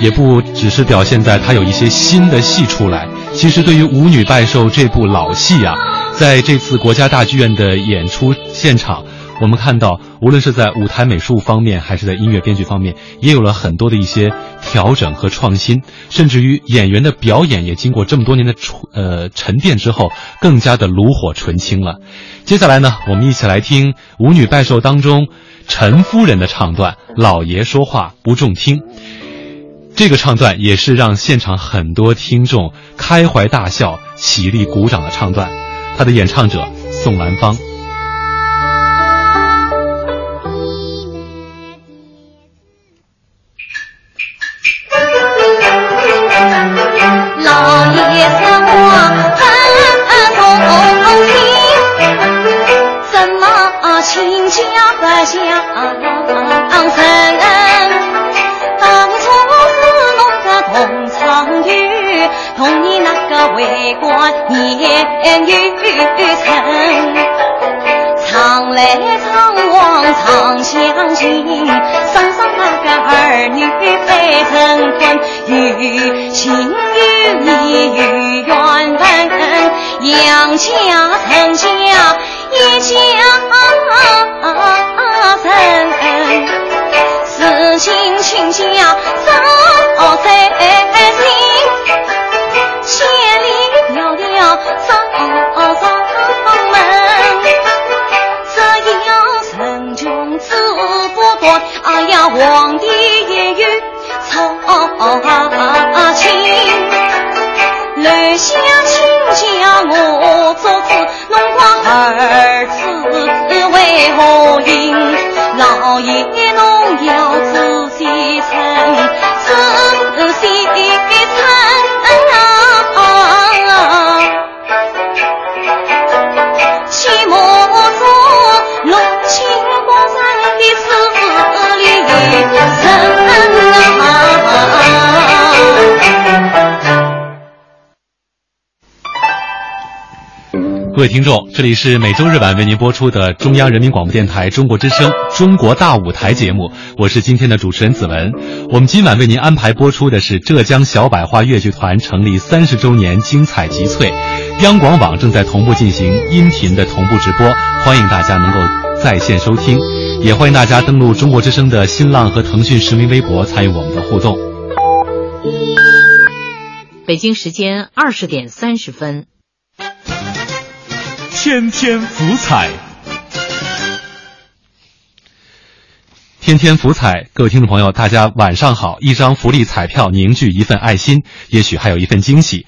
也不只是表现在他有一些新的戏出来。其实对于《舞女拜寿》这部老戏啊，在这次国家大剧院的演出现场，我们看到，无论是在舞台美术方面，还是在音乐编剧方面，也有了很多的一些调整和创新，甚至于演员的表演也经过这么多年的呃沉淀之后，更加的炉火纯青了。接下来呢，我们一起来听《舞女拜寿》当中陈夫人的唱段：“老爷说话不中听。”这个唱段也是让现场很多听众开怀大笑、起立鼓掌的唱段。他的演唱者宋兰芳。亲家不讲诚？同你那个为官言语诚，常来常往常相亲，生上那个儿女非成婚，有情有义有缘分，杨家成家一家事情亲家早在心。千里迢迢上上门，只要陈穷志不断，哎呀，皇帝也有操心。楼下亲家我做主，侬讲儿子为何因？老爷侬要各位听众，这里是每周日晚为您播出的中央人民广播电台中国之声《中国大舞台》节目，我是今天的主持人子文。我们今晚为您安排播出的是浙江小百花越剧团成立三十周年精彩集萃，央广网正在同步进行音频的同步直播，欢迎大家能够在线收听，也欢迎大家登录中国之声的新浪和腾讯实名微博参与我们的互动。北京时间二十点三十分。天天福彩，天天福彩，各位听众朋友，大家晚上好！一张福利彩票凝聚一份爱心，也许还有一份惊喜。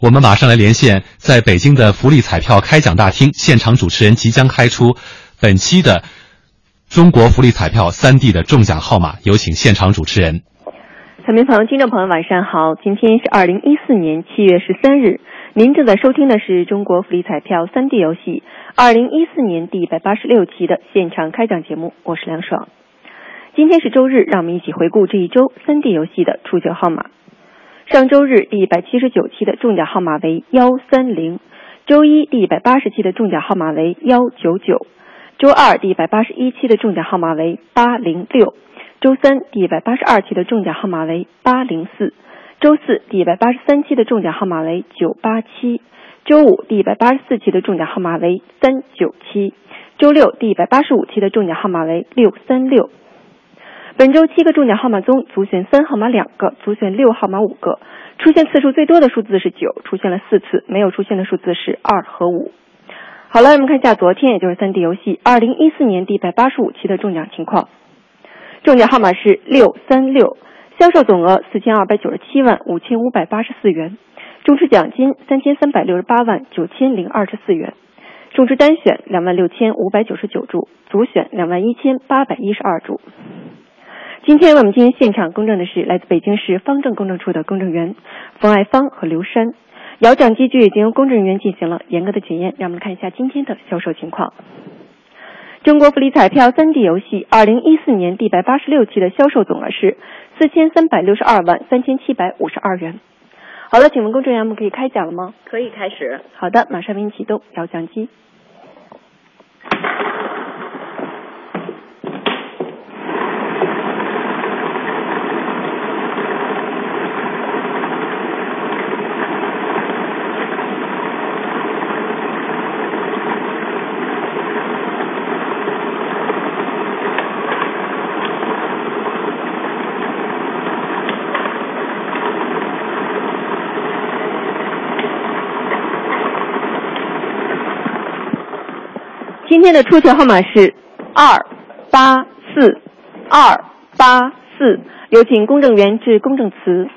我们马上来连线，在北京的福利彩票开奖大厅，现场主持人即将开出本期的中国福利彩票三 D 的中奖号码，有请现场主持人。彩民朋友、听众朋友，晚上好！今天是二零一四年七月十三日。您正在收听的是中国福利彩票三 D 游戏二零一四年第一百八十六期的现场开奖节目，我是梁爽。今天是周日，让我们一起回顾这一周三 D 游戏的出奖号码。上周日第一百七十九期的中奖号码为幺三零，周一第一百八十期的中奖号码为幺九九，周二第一百八十一期的中奖号码为八零六，周三第一百八十二期的中奖号码为八零四。周四第一百八十三期的中奖号码为九八七，周五第一百八十四期的中奖号码为三九七，周六第一百八十五期的中奖号码为六三六。本周七个中奖号码中，足选三号码两个，足选六号码五个。出现次数最多的数字是九，出现了四次，没有出现的数字是二和五。好了，我们看一下昨天，也就是三 D 游戏二零一四年第一百八十五期的中奖情况。中奖号码是六三六。销售总额四千二百九十七万五千五百八十四元，中持奖金三千三百六十八万九千零二十四元，中持单选两万六千五百九十九注，组选两万一千八百一十二注。今天我们进行现场公证的是来自北京市方正公证处的公证员冯爱芳和刘山，摇奖机具已经由公证人员进行了严格的检验。让我们看一下今天的销售情况。中国福利彩票三 D 游戏二零一四年第一百八十六期的销售总额是四千三百六十二万三千七百五十二元。好了，请问公证员们可以开奖了吗？可以开始。好的，马上为您启动摇奖机。今天的出球号码是二八四二八四，有请公证员致公证词。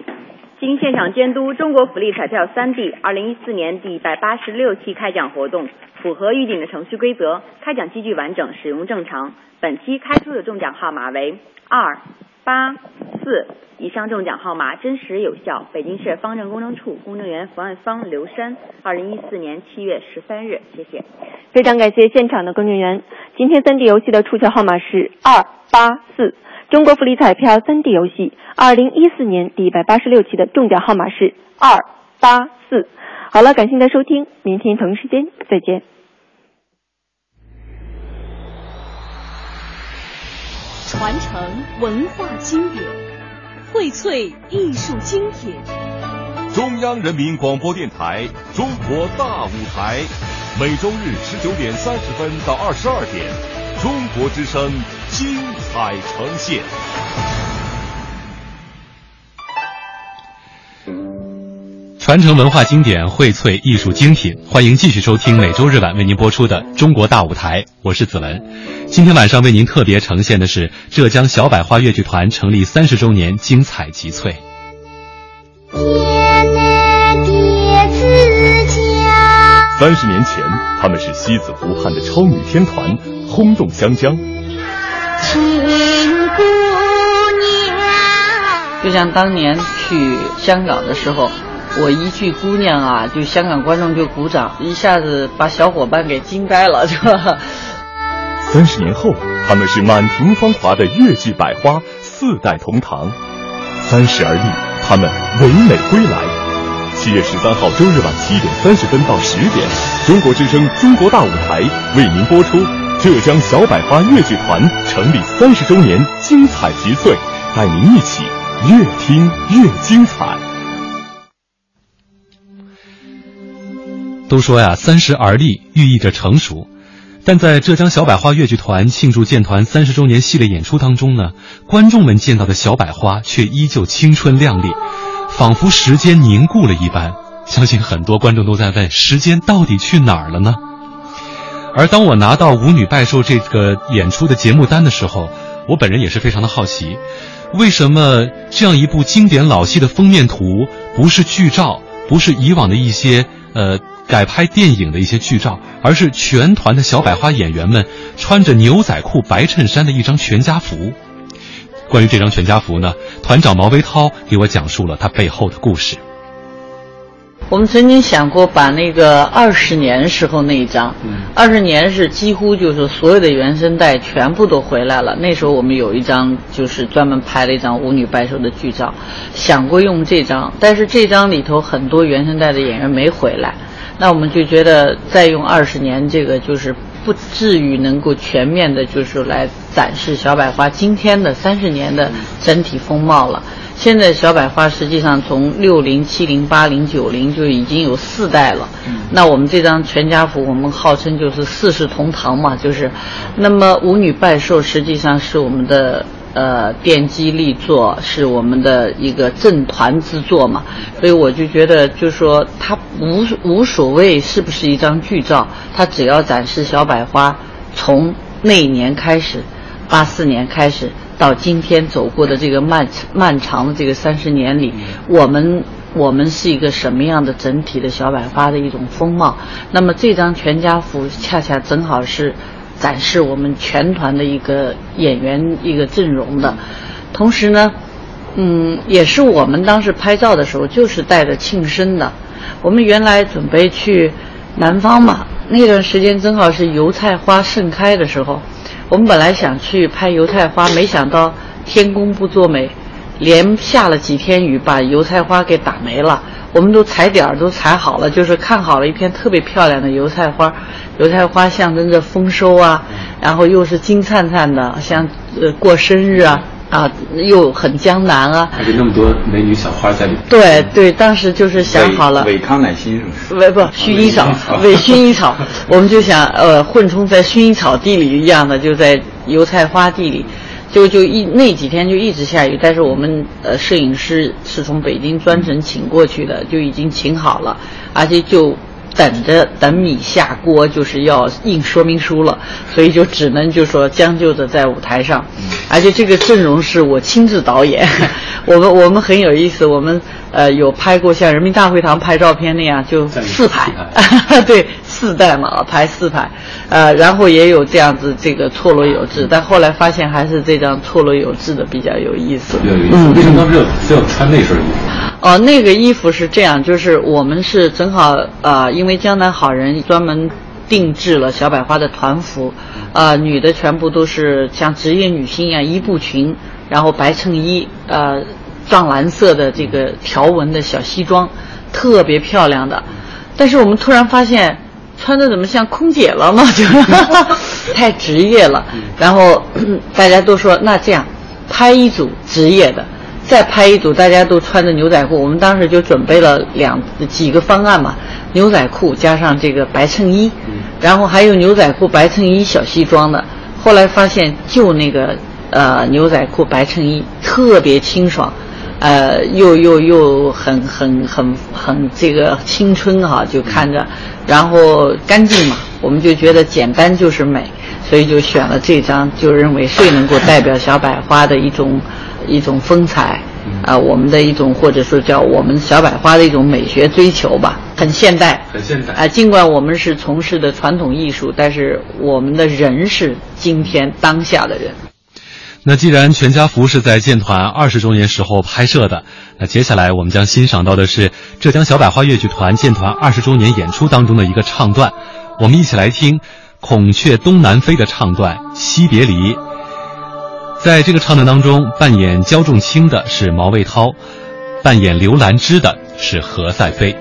经现场监督，中国福利彩票三 D 二零一四年第一百八十六期开奖活动符合预定的程序规则，开奖机具完整，使用正常。本期开出的中奖号码为二八四，以上中奖号码真实有效。北京市方正公证处公证员冯爱芳、刘山，二零一四年七月十三日，谢谢。非常感谢现场的公证员。今天三 D 游戏的出球号码是二八四。中国福利彩票三 D 游戏二零一四年第一百八十六期的中奖号码是二八四。好了，感谢您的收听，明天同一时间再见。传承文化经典，荟萃艺术精品。中央人民广播电台《中国大舞台》，每周日十九点三十分到二十二点，中国之声精彩呈现。传承文化经典，荟萃艺术精品。欢迎继续收听每周日晚为您播出的《中国大舞台》，我是子文。今天晚上为您特别呈现的是浙江小百花越剧团成立三十周年精彩集萃。三十年前，他们是西子湖畔的超女天团，轰动湘江。亲姑娘，就像当年去香港的时候。我一句姑娘啊，就香港观众就鼓掌，一下子把小伙伴给惊呆了，是吧？三十年后，他们是满庭芳华的粤剧百花，四代同堂。三十而立，他们唯美归来。七月十三号周日晚七点三十分到十点，中国之声《中国大舞台》为您播出浙江小百花越剧团成立三十周年精彩集萃，带您一起越听越精彩。都说呀，三十而立寓意着成熟，但在浙江小百花越剧团庆祝建团三十周年系列演出当中呢，观众们见到的小百花却依旧青春靓丽，仿佛时间凝固了一般。相信很多观众都在问：时间到底去哪儿了呢？而当我拿到《舞女拜寿》这个演出的节目单的时候，我本人也是非常的好奇，为什么这样一部经典老戏的封面图不是剧照，不是以往的一些呃。改拍电影的一些剧照，而是全团的小百花演员们穿着牛仔裤、白衬衫的一张全家福。关于这张全家福呢，团长毛维涛给我讲述了他背后的故事。我们曾经想过把那个二十年时候那一张，二十年是几乎就是所有的原声带全部都回来了。那时候我们有一张就是专门拍了一张舞女拜寿的剧照，想过用这张，但是这张里头很多原声带的演员没回来。那我们就觉得再用二十年，这个就是不至于能够全面的，就是来展示小百花今天的三十年的整体风貌了。现在小百花实际上从六零、七零、八零、九零就已经有四代了。那我们这张全家福，我们号称就是四世同堂嘛，就是。那么舞女拜寿实际上是我们的。呃，奠基力作是我们的一个正团之作嘛，所以我就觉得，就说它无无所谓是不是一张剧照，它只要展示小百花从那一年开始，八四年开始到今天走过的这个漫漫长的这个三十年里，我们我们是一个什么样的整体的小百花的一种风貌。那么这张全家福恰恰正好是。展示我们全团的一个演员一个阵容的，同时呢，嗯，也是我们当时拍照的时候就是带着庆生的。我们原来准备去南方嘛，那段时间正好是油菜花盛开的时候，我们本来想去拍油菜花，没想到天公不作美，连下了几天雨，把油菜花给打没了。我们都踩点儿都踩好了，就是看好了一片特别漂亮的油菜花，油菜花象征着丰收啊，然后又是金灿灿的，像呃过生日啊啊，又很江南啊。而且那么多美女小花在里。对对，当时就是想好了。伟康乃馨是不是？不不，薰衣草，伪薰衣草，我们就想呃混充在薰衣草地里一样的，就在油菜花地里。就就一那几天就一直下雨，但是我们呃摄影师是从北京专程请过去的，就已经请好了，而且就等着等米下锅，就是要印说明书了，所以就只能就说将就着在舞台上，而且这个阵容是我亲自导演，我们我们很有意思，我们呃有拍过像人民大会堂拍照片那样，就四排，对，四代嘛，排四排，呃，然后也有这样子这个错落有致，但后来发现还是这张错落有致的比较有意思。比较有意思，为什么当时要非要穿那身衣服？哦，那个衣服是这样，就是我们是正好呃，因为江南好人专门定制了小百花的团服，呃，女的全部都是像职业女星一样一步裙，然后白衬衣，呃，藏蓝色的这个条纹的小西装，特别漂亮的。但是我们突然发现，穿的怎么像空姐了嘛？就 太职业了。然后 大家都说，那这样拍一组职业的。再拍一组，大家都穿着牛仔裤。我们当时就准备了两几个方案嘛，牛仔裤加上这个白衬衣，然后还有牛仔裤、白衬衣、小西装的。后来发现，就那个呃牛仔裤、白衬衣特别清爽，呃又又又很很很很这个青春哈，就看着，然后干净嘛，我们就觉得简单就是美，所以就选了这张，就认为最能够代表小百花的一种。一种风采，啊，我们的一种或者说叫我们小百花的一种美学追求吧，很现代，很现代。啊，尽管我们是从事的传统艺术，但是我们的人是今天当下的人。那既然全家福是在建团二十周年时候拍摄的，那接下来我们将欣赏到的是浙江小百花越剧团建团二十周年演出当中的一个唱段，我们一起来听《孔雀东南飞》的唱段《惜别离》。在这个唱段当中，扮演焦仲卿的是毛卫涛，扮演刘兰芝的是何赛飞。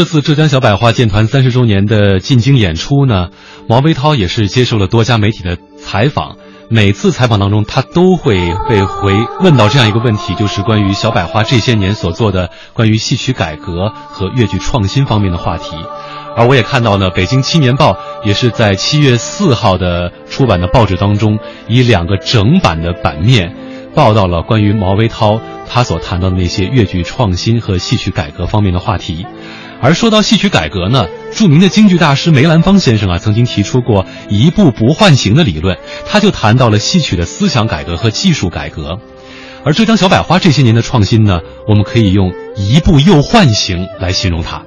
这次浙江小百花建团三十周年的进京演出呢，毛维涛也是接受了多家媒体的采访。每次采访当中，他都会被回问到这样一个问题，就是关于小百花这些年所做的关于戏曲改革和越剧创新方面的话题。而我也看到呢，《北京青年报》也是在七月四号的出版的报纸当中，以两个整版的版面报道了关于毛维涛他所谈到的那些越剧创新和戏曲改革方面的话题。而说到戏曲改革呢，著名的京剧大师梅兰芳先生啊，曾经提出过“一步不换形”的理论，他就谈到了戏曲的思想改革和技术改革。而浙江小百花这些年的创新呢，我们可以用“一步又换形”来形容它。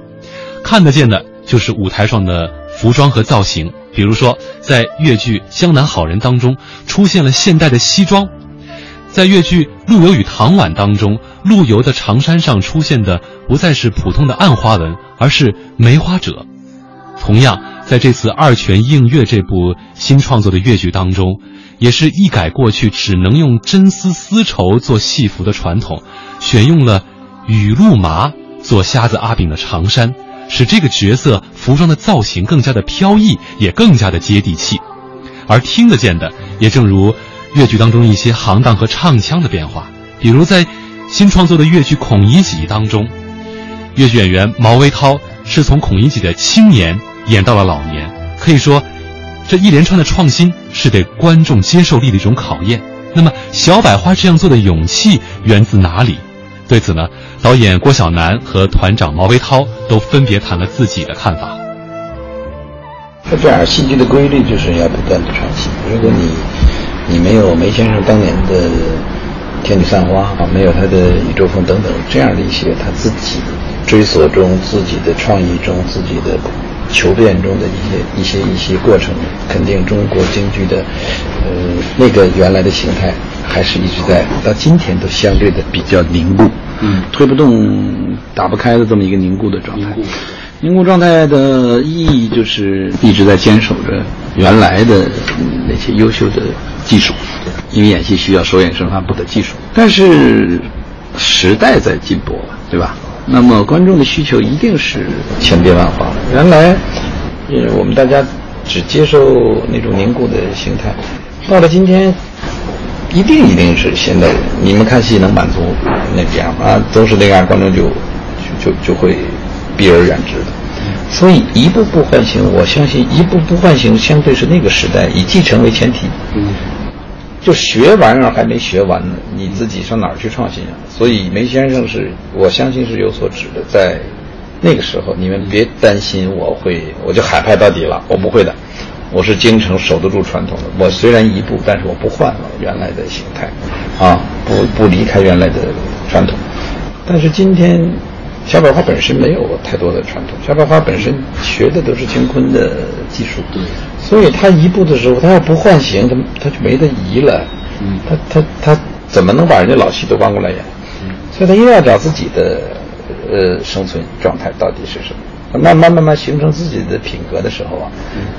看得见的就是舞台上的服装和造型，比如说在越剧《江南好人》当中出现了现代的西装。在越剧《陆游与唐婉》当中，陆游的长衫上出现的不再是普通的暗花纹，而是梅花者。同样，在这次《二泉映月》这部新创作的越剧当中，也是一改过去只能用真丝丝绸做戏服的传统，选用了雨露麻做瞎子阿炳的长衫，使这个角色服装的造型更加的飘逸，也更加的接地气。而听得见的，也正如。越剧当中一些行当和唱腔的变化，比如在新创作的越剧《孔乙己》当中，越剧演员毛维涛是从孔乙己的青年演到了老年，可以说，这一连串的创新是对观众接受力的一种考验。那么，小百花这样做的勇气源自哪里？对此呢，导演郭晓楠和团长毛维涛都分别谈了自己的看法。是这样，戏剧的规律就是要不断的创新。如果你你没有梅先生当年的《天女散花》啊，没有他的《宇宙风》等等这样的一些他自己追索中、自己的创意中、自己的求变中的一些一些一些过程，肯定中国京剧的呃那个原来的形态还是一直在到今天都相对的比较凝固，嗯，推不动、打不开的这么一个凝固的状态。凝固状态的意义就是一直在坚守着原来的那些优秀的技术，因为演戏需要手眼身法步的技术。但是时代在进步，对吧？那么观众的需求一定是千变万化。原来，呃，我们大家只接受那种凝固的形态，到了今天，一定一定是现代人。你们看戏能满足那样啊？都是那样，观众就就就会。避而远之的，所以一步步唤醒，我相信一步步唤醒，相对是那个时代以继承为前提。嗯，就学玩意儿还没学完呢，你自己上哪儿去创新啊？所以梅先生是我相信是有所指的，在那个时候，你们别担心我会，我就海派到底了，我不会的，我是京城守得住传统的。我虽然一步，但是我不换了原来的形态，啊，不不离开原来的传统。但是今天。小百花本身没有太多的传统，小百花本身学的都是乾坤的技术，对，所以他移步的时候，他要不换形，他他就没得移了，嗯，他他他怎么能把人家老戏都搬过来演？嗯，所以他一定要找自己的呃生存状态到底是什么，慢慢慢慢形成自己的品格的时候啊，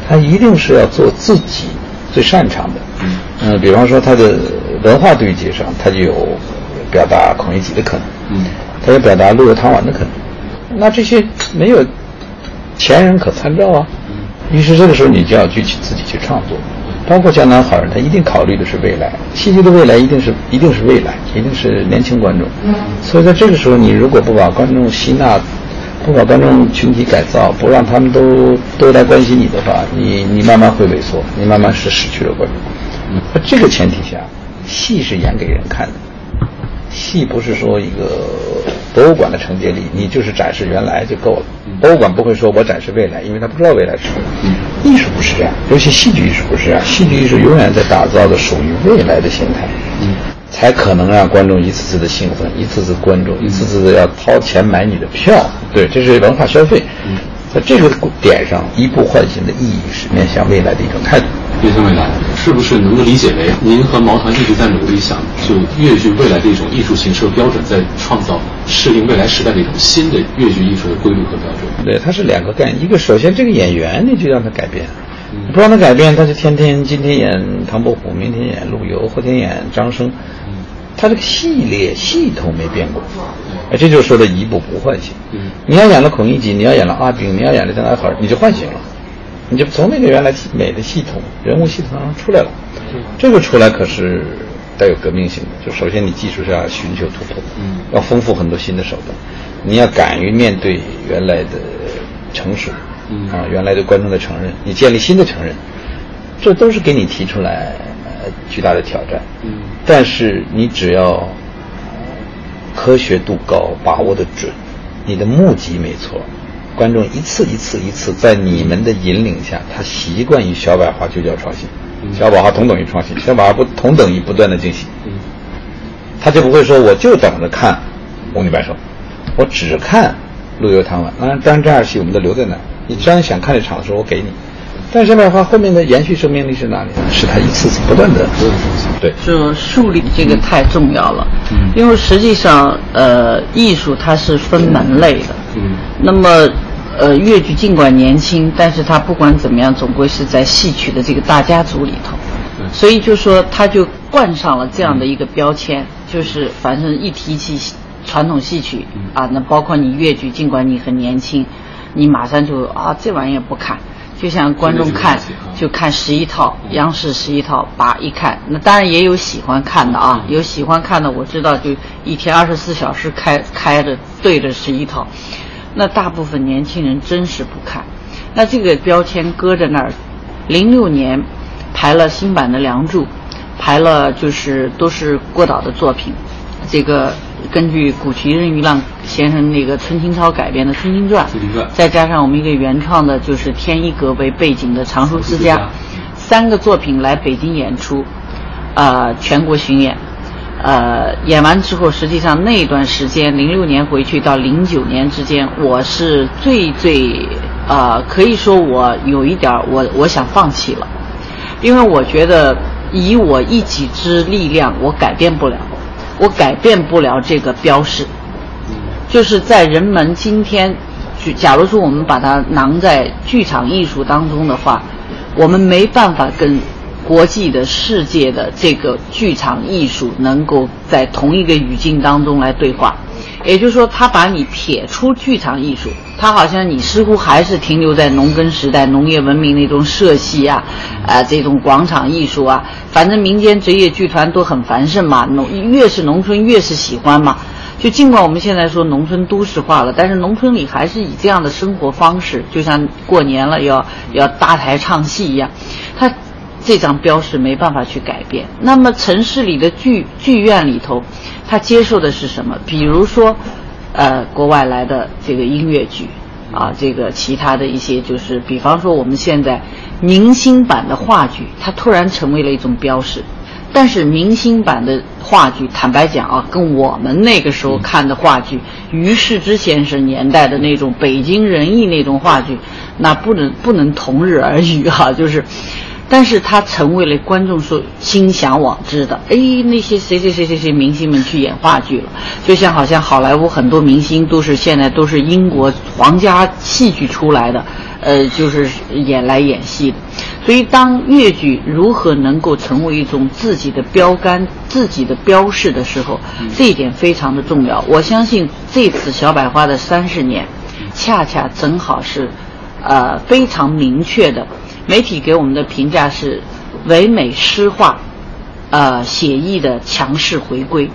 他一定是要做自己最擅长的，嗯，嗯，比方说他的文化对接上，他就有表达孔乙己的可能，嗯。他有表达陆游、唐婉的可能，那这些没有前人可参照啊。于是这个时候你就要去自己去创作，包括江南好人，他一定考虑的是未来，戏剧的未来一定是一定是未来，一定是年轻观众。所以在这个时候，你如果不把观众吸纳，不把观众群体改造，不让他们都都来关心你的话，你你慢慢会萎缩，你慢慢是失去了观众。在这个前提下，戏是演给人看的。戏不是说一个博物馆的承接力，你就是展示原来就够了。博物馆不会说我展示未来，因为他不知道未来是什么。艺术不是这样，尤其戏剧艺术不是这样。戏剧艺术永远在打造的属于未来的形态，才可能让观众一次次的兴奋，一次次关注，一次次的要掏钱买你的票。对，这是文化消费。在这个点上，一步换新的意义是面向未来的一种态度。面向未来，是不是能够理解为您和毛团一直在努力想就越剧未来的一种艺术形式和标准，在创造适应未来时代的一种新的越剧艺术的规律和标准？对，它是两个概念。一个，首先这个演员你就让他改变，不让他改变，他就天天今天演唐伯虎，明天演陆游，后天演张生，他这个系列系统没变过，哎，这就是说的移步不换血。嗯，你要演了孔乙己，你要演了阿炳，你要演了张爱海，你就换血了，你就从那个原来美的系统人物系统上出来了。这个出来可是带有革命性的，就首先你技术上要寻求突破，嗯，要丰富很多新的手段，你要敢于面对原来的成熟，嗯。啊，原来对观众的承认，你建立新的承认，这都是给你提出来呃巨大的挑战，嗯，但是你只要科学度高，把握的准，你的目的没错，观众一次一次一次在你们的引领下，他习惯于小百花就叫创新。小百花同等于创新，小百花不同等于不断的惊喜。嗯，他就不会说我就等着看《红女白兽》，我只看《陆游唐婉》。当然，当然这样戏我们都留在那儿。你真想看这场的时候，我给你。但是小百花后面的延续生命力是哪里？是他一次次不断的对，就树立这个太重要了。嗯，因为实际上，呃，艺术它是分门类的。嗯，那么。呃，越剧尽管年轻，但是他不管怎么样，总归是在戏曲的这个大家族里头，所以就说他就冠上了这样的一个标签，就是反正一提起传统戏曲啊，那包括你越剧，尽管你很年轻，你马上就啊这玩意儿不看，就像观众看就看十一套央视十一套，叭一看，那当然也有喜欢看的啊，有喜欢看的，我知道就一天二十四小时开开着对着十一套。那大部分年轻人真是不看，那这个标签搁在那儿，零六年排了新版的《梁祝》，排了就是都是郭导的作品，这个根据古琴任玉浪先生那个春青超改编的《春青传》，再加上我们一个原创的，就是天一阁为背景的《藏书之家》，三个作品来北京演出，呃，全国巡演。呃，演完之后，实际上那一段时间，零六年回去到零九年之间，我是最最，呃，可以说我有一点我我想放弃了，因为我觉得以我一己之力量，我改变不了，我改变不了这个标识，就是在人们今天，假如说我们把它囊在剧场艺术当中的话，我们没办法跟。国际的世界的这个剧场艺术能够在同一个语境当中来对话，也就是说，他把你撇出剧场艺术，他好像你似乎还是停留在农耕时代、农业文明那种社戏啊，啊，这种广场艺术啊，反正民间职业剧团都很繁盛嘛，农越是农村越是喜欢嘛。就尽管我们现在说农村都市化了，但是农村里还是以这样的生活方式，就像过年了要要搭台唱戏一样，他。这张标识没办法去改变。那么城市里的剧剧院里头，他接受的是什么？比如说，呃，国外来的这个音乐剧，啊，这个其他的一些，就是比方说我们现在明星版的话剧，它突然成为了一种标识。但是明星版的话剧，坦白讲啊，跟我们那个时候看的话剧，于世之先生年代的那种北京人艺那种话剧，那不能不能同日而语哈，就是。但是他成为了观众所心向往之的，哎，那些谁谁谁谁谁明星们去演话剧了，就像好像好莱坞很多明星都是现在都是英国皇家戏剧出来的，呃，就是演来演戏的。所以当越剧如何能够成为一种自己的标杆、自己的标识的时候，这一点非常的重要。我相信这次小百花的三十年，恰恰正好是，呃，非常明确的。媒体给我们的评价是唯美诗化，呃，写意的强势回归。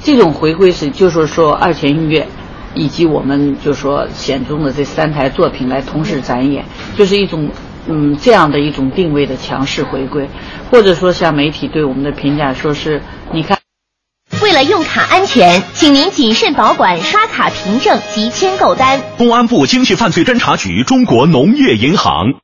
这种回归是，就是说二泉映月，以及我们就说显中的这三台作品来同时展演，就是一种嗯这样的一种定位的强势回归，或者说像媒体对我们的评价说是，你看，为了用卡安全，请您谨慎保管刷卡凭证及签购单。公安部经济犯罪侦查局，中国农业银行。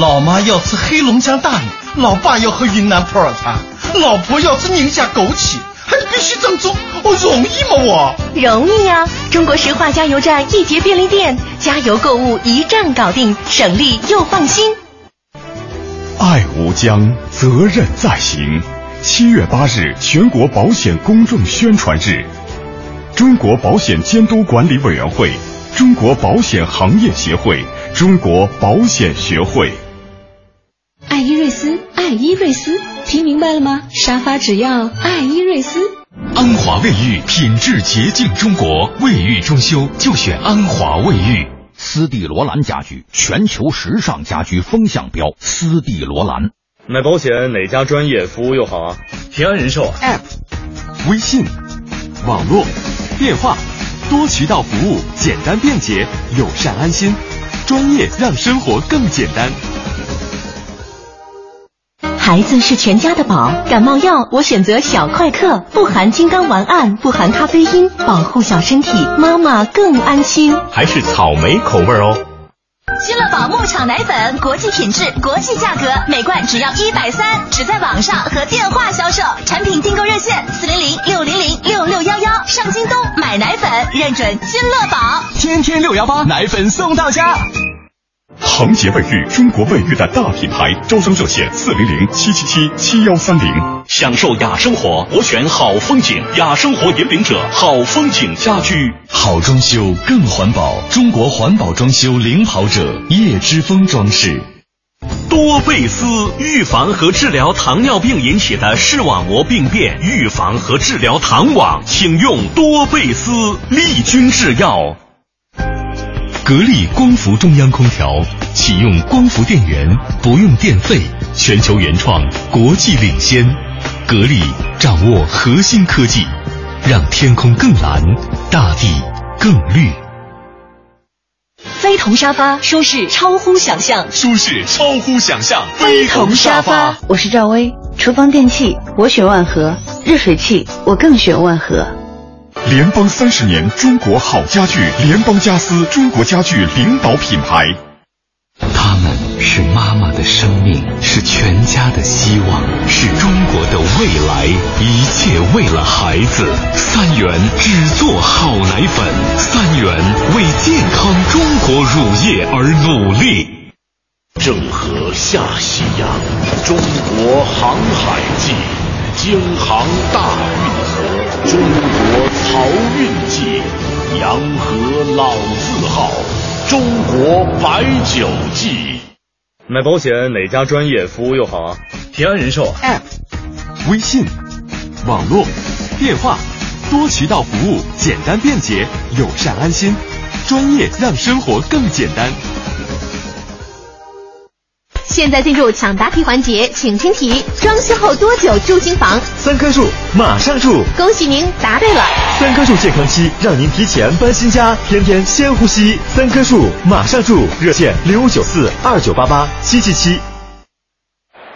老妈要吃黑龙江大米，老爸要喝云南普洱茶，老婆要吃宁夏枸杞，还必须正宗，我容易吗？我容易呀！中国石化加油站易捷便利店，加油购物一站搞定，省力又放心。爱无疆，责任在行。七月八日，全国保险公众宣传日，中国保险监督管理委员会，中国保险行业协会。中国保险学会，爱伊瑞斯，爱伊瑞斯，听明白了吗？沙发只要爱伊瑞斯。安华卫浴，品质洁净中国。卫浴装修就选安华卫浴。斯蒂罗兰家居，全球时尚家居风向标。斯蒂罗兰。买保险哪家专业服务又好啊？平安人寿 App、微信、网络、电话，多渠道服务，简单便捷，友善安心，专业让生活更简单。孩子是全家的宝，感冒药我选择小快克，不含金刚烷胺，不含咖啡因，保护小身体，妈妈更安心。还是草莓口味哦。君乐宝牧场奶粉，国际品质，国际价格，每罐只要一百三，只在网上和电话销售。产品订购热线：四零零六零零六六幺幺。上京东买奶粉，认准君乐宝，天天六幺八，奶粉送到家。恒洁卫浴，中国卫浴的大品牌，招商热线四零零七七七七幺三零。享受雅生活，我选好风景，雅生活引领者，好风景家居，好装修更环保，中国环保装修领跑者，叶之峰装饰。多贝斯预防和治疗糖尿病引起的视网膜病变，预防和治疗糖网，请用多贝斯利君制药。格力光伏中央空调启用光伏电源，不用电费，全球原创，国际领先。格力掌握核心科技，让天空更蓝，大地更绿。飞腾沙发，舒适超乎想象，舒适超乎想象。飞腾沙发，我是赵薇。厨房电器我选万和，热水器我更选万和。联邦三十年，中国好家具，联邦家私，中国家具领导品牌。他们是妈妈的生命，是全家的希望，是中国的未来，一切为了孩子。三元只做好奶粉，三元为健康中国乳业而努力。郑和下西洋，中国航海记。京杭大运河，中国漕运记；洋河老字号，中国白酒记。买保险哪家专业服务又好啊？平安人寿 App、微信、网络、电话，多渠道服务，简单便捷，友善安心，专业让生活更简单。现在进入抢答题环节，请听题：装修后多久住新房？三棵树，马上住！恭喜您答对了。三棵树健康期，让您提前搬新家，天天先呼吸。三棵树，马上住！热线零五九四二九八八七七七。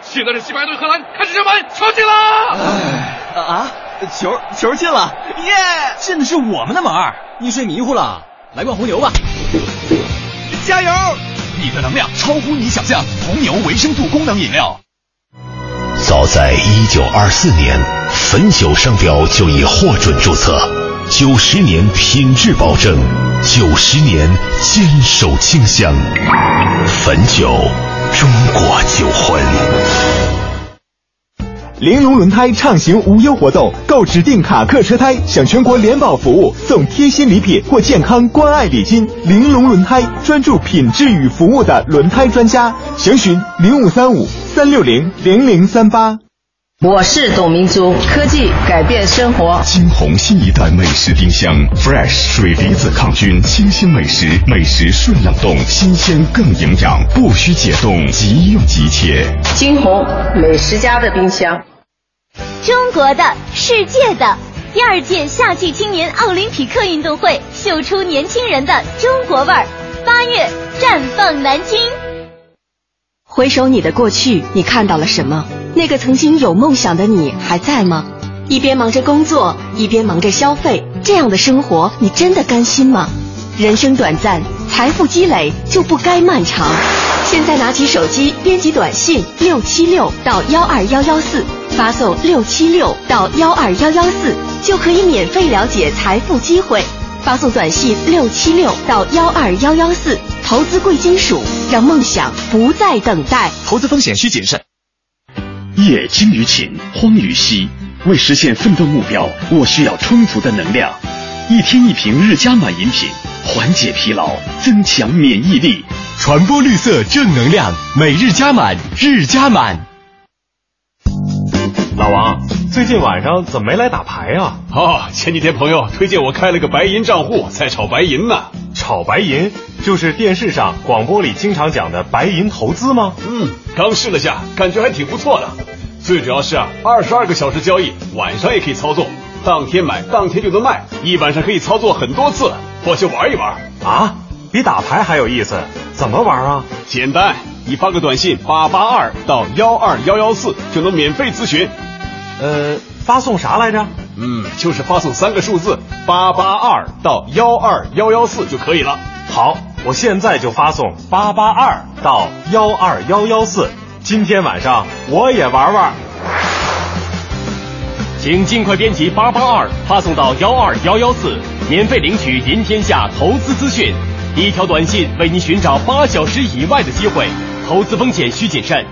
现在是西班牙对荷兰，开始射门，球进了！哎啊，球球进了，耶！进的是我们的门儿，你睡迷糊了？来罐红牛吧，加油！你的能量超乎你想象，红牛维生素功能饮料。早在一九二四年，汾酒商标就已获准注册，九十年品质保证，九十年坚守清香。汾酒，中国酒魂。玲珑轮胎畅行无忧活动，购指定卡客车胎享全国联保服务，送贴心礼品或健康关爱礼金。玲珑轮胎专注品质与服务的轮胎专家，详询零五三五三六零零零三八。我是董明珠，科技改变生活。金鸿新一代美食冰箱，Fresh 水离子抗菌，清新美食，美食顺冷冻，新鲜更营养，不需解冻，即用即切。金鸿美食家的冰箱。中国的，世界的，第二届夏季青年奥林匹克运动会，秀出年轻人的中国味儿。八月绽放南京。回首你的过去，你看到了什么？那个曾经有梦想的你还在吗？一边忙着工作，一边忙着消费，这样的生活你真的甘心吗？人生短暂，财富积累就不该漫长。现在拿起手机，编辑短信六七六到幺二幺幺四，发送六七六到幺二幺幺四，就可以免费了解财富机会。发送短信六七六到幺二幺幺四，投资贵金属，让梦想不再等待。投资风险需谨慎。夜精于勤，荒于嬉。为实现奋斗目标，我需要充足的能量。一天一瓶日加满饮品，缓解疲劳，增强免疫力，传播绿色正能量。每日加满，日加满。老王，最近晚上怎么没来打牌啊？哦，前几天朋友推荐我开了个白银账户，在炒白银呢。炒白银就是电视上、广播里经常讲的白银投资吗？嗯，刚试了下，感觉还挺不错的。最主要是啊，二十二个小时交易，晚上也可以操作，当天买当天就能卖，一晚上可以操作很多次。我去玩一玩啊，比打牌还有意思。怎么玩啊？简单，你发个短信八八二到幺二幺幺四就能免费咨询。呃，发送啥来着？嗯，就是发送三个数字八八二到幺二幺幺四就可以了。好，我现在就发送八八二到幺二幺幺四。今天晚上我也玩玩。请尽快编辑八八二发送到幺二幺幺四，免费领取赢天下投资资讯。一条短信为您寻找八小时以外的机会，投资风险需谨慎。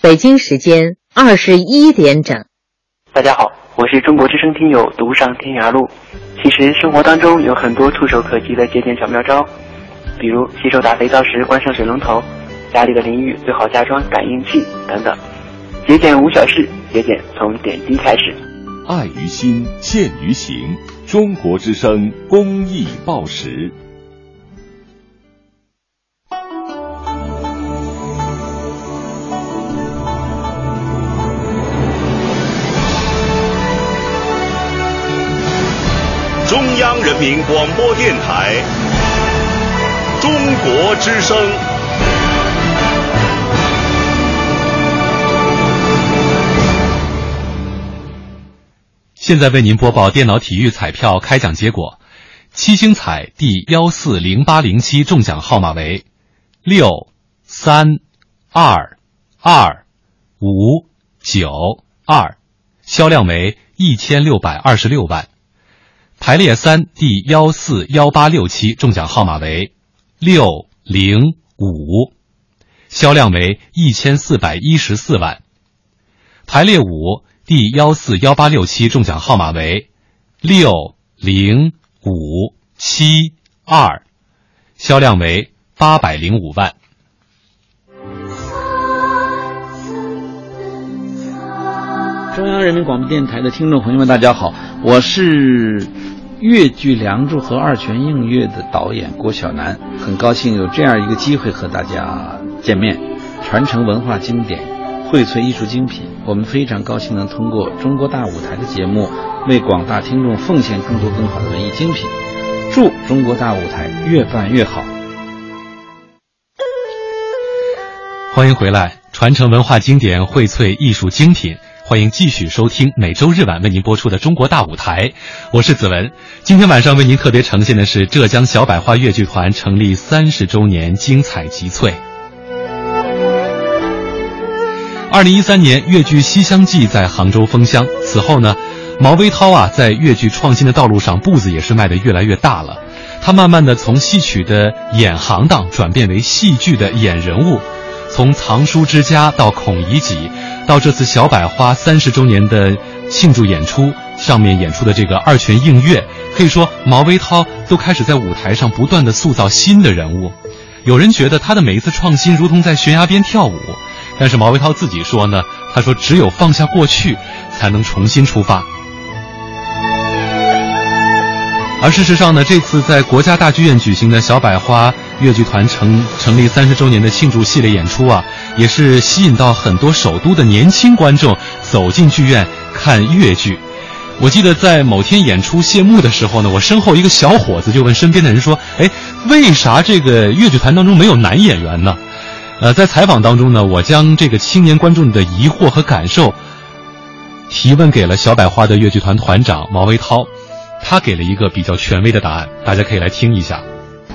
北京时间二十一点整。大家好，我是中国之声听友独上天涯路。其实生活当中有很多触手可及的节俭小妙招，比如洗手打肥皂时关上水龙头，家里的淋浴最好加装感应器等等。节俭无小事，节俭从点滴开始。爱于心，见于行。中国之声公益报时。民广播电台中国之声。现在为您播报电脑体育彩票开奖结果：七星彩第幺四零八零七中奖号码为六三二二五九二，销量为一千六百二十六万。排列三第幺四幺八六期中奖号码为六零五，销量为一千四百一十四万。排列五。第幺四幺八六期中奖号码为六零五七二，销量为八百零五万。中央人民广播电台的听众朋友们，大家好，我是越剧《梁祝》和二泉映月的导演郭晓楠，很高兴有这样一个机会和大家见面，传承文化经典。荟萃艺术精品，我们非常高兴能通过中国大舞台的节目，为广大听众奉献更多更好的文艺精品。祝中国大舞台越办越好！欢迎回来，传承文化经典，荟萃艺术精品。欢迎继续收听每周日晚为您播出的中国大舞台，我是子文。今天晚上为您特别呈现的是浙江小百花越剧团成立三十周年精彩集萃。二零一三年，越剧《西厢记》在杭州封箱。此后呢，毛维涛啊，在越剧创新的道路上步子也是迈得越来越大了。他慢慢的从戏曲的演行当转变为戏剧的演人物，从《藏书之家》到《孔乙己》，到这次小百花三十周年的庆祝演出，上面演出的这个二泉映月，可以说毛维涛都开始在舞台上不断的塑造新的人物。有人觉得他的每一次创新如同在悬崖边跳舞。但是毛维涛自己说呢，他说只有放下过去，才能重新出发。而事实上呢，这次在国家大剧院举行的小百花越剧团成成立三十周年的庆祝系列演出啊，也是吸引到很多首都的年轻观众走进剧院看越剧。我记得在某天演出谢幕的时候呢，我身后一个小伙子就问身边的人说：“哎，为啥这个越剧团当中没有男演员呢？”呃，在采访当中呢，我将这个青年观众的疑惑和感受提问给了小百花的越剧团团长毛维涛，他给了一个比较权威的答案，大家可以来听一下。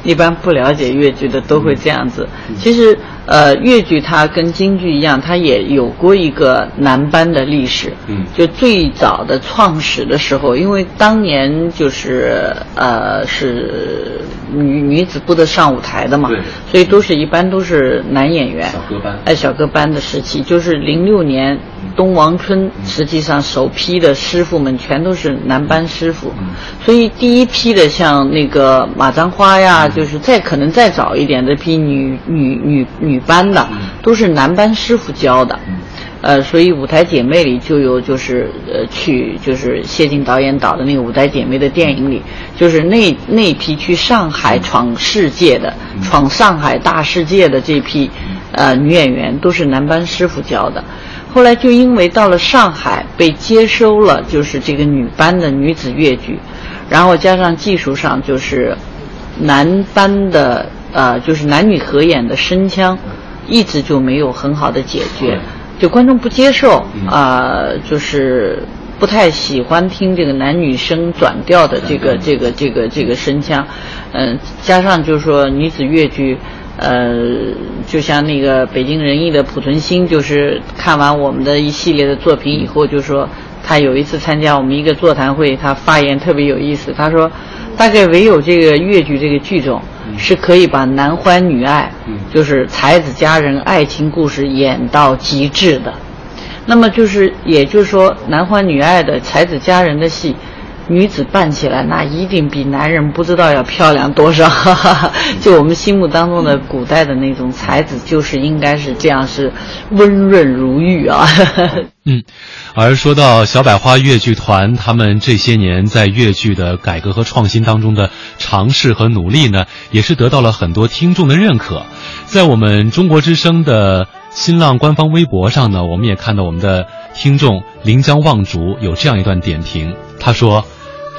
一般不了解越剧的都会这样子。其实，呃，越剧它跟京剧一样，它也有过一个男班的历史。嗯，就最早的创始的时候，因为当年就是呃是女女子不得上舞台的嘛，对，所以都是一般都是男演员。小歌班。哎，小歌班的时期，就是零六年东王春，实际上首批的师傅们全都是男班师傅，嗯所以第一批的像那个马簪花呀，就是再可能再早一点的批女女女女班的，都是男班师傅教的。呃，所以《舞台姐妹》里就有就是呃去就是谢晋导演导的那个《舞台姐妹》的电影里，就是那那批去上海闯世界的、闯上海大世界的这批呃女演员都是男班师傅教的。后来就因为到了上海被接收了，就是这个女班的女子越剧，然后加上技术上就是男班的呃就是男女合演的声腔，一直就没有很好的解决。就观众不接受啊、呃，就是不太喜欢听这个男女生转调的这个这个这个这个声腔，嗯、呃，加上就是说女子越剧，呃，就像那个北京人艺的濮存昕，就是看完我们的一系列的作品以后，就说他有一次参加我们一个座谈会，他发言特别有意思，他说，大概唯有这个越剧这个剧种。是可以把男欢女爱，就是才子佳人爱情故事演到极致的。那么就是，也就是说，男欢女爱的才子佳人的戏，女子扮起来那一定比男人不知道要漂亮多少。就我们心目当中的古代的那种才子，就是应该是这样，是温润如玉啊。嗯，而说到小百花越剧团，他们这些年在越剧的改革和创新当中的尝试和努力呢，也是得到了很多听众的认可。在我们中国之声的新浪官方微博上呢，我们也看到我们的听众临江望竹有这样一段点评，他说：“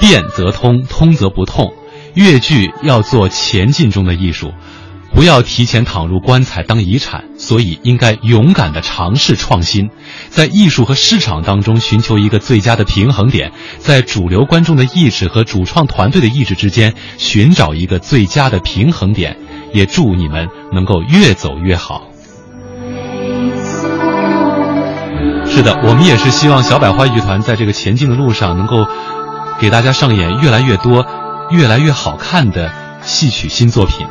变则通，通则不痛。越剧要做前进中的艺术。”不要提前躺入棺材当遗产，所以应该勇敢地尝试创新，在艺术和市场当中寻求一个最佳的平衡点，在主流观众的意志和主创团队的意志之间寻找一个最佳的平衡点。也祝你们能够越走越好。是的，我们也是希望小百花剧团在这个前进的路上，能够给大家上演越来越多、越来越好看的戏曲新作品。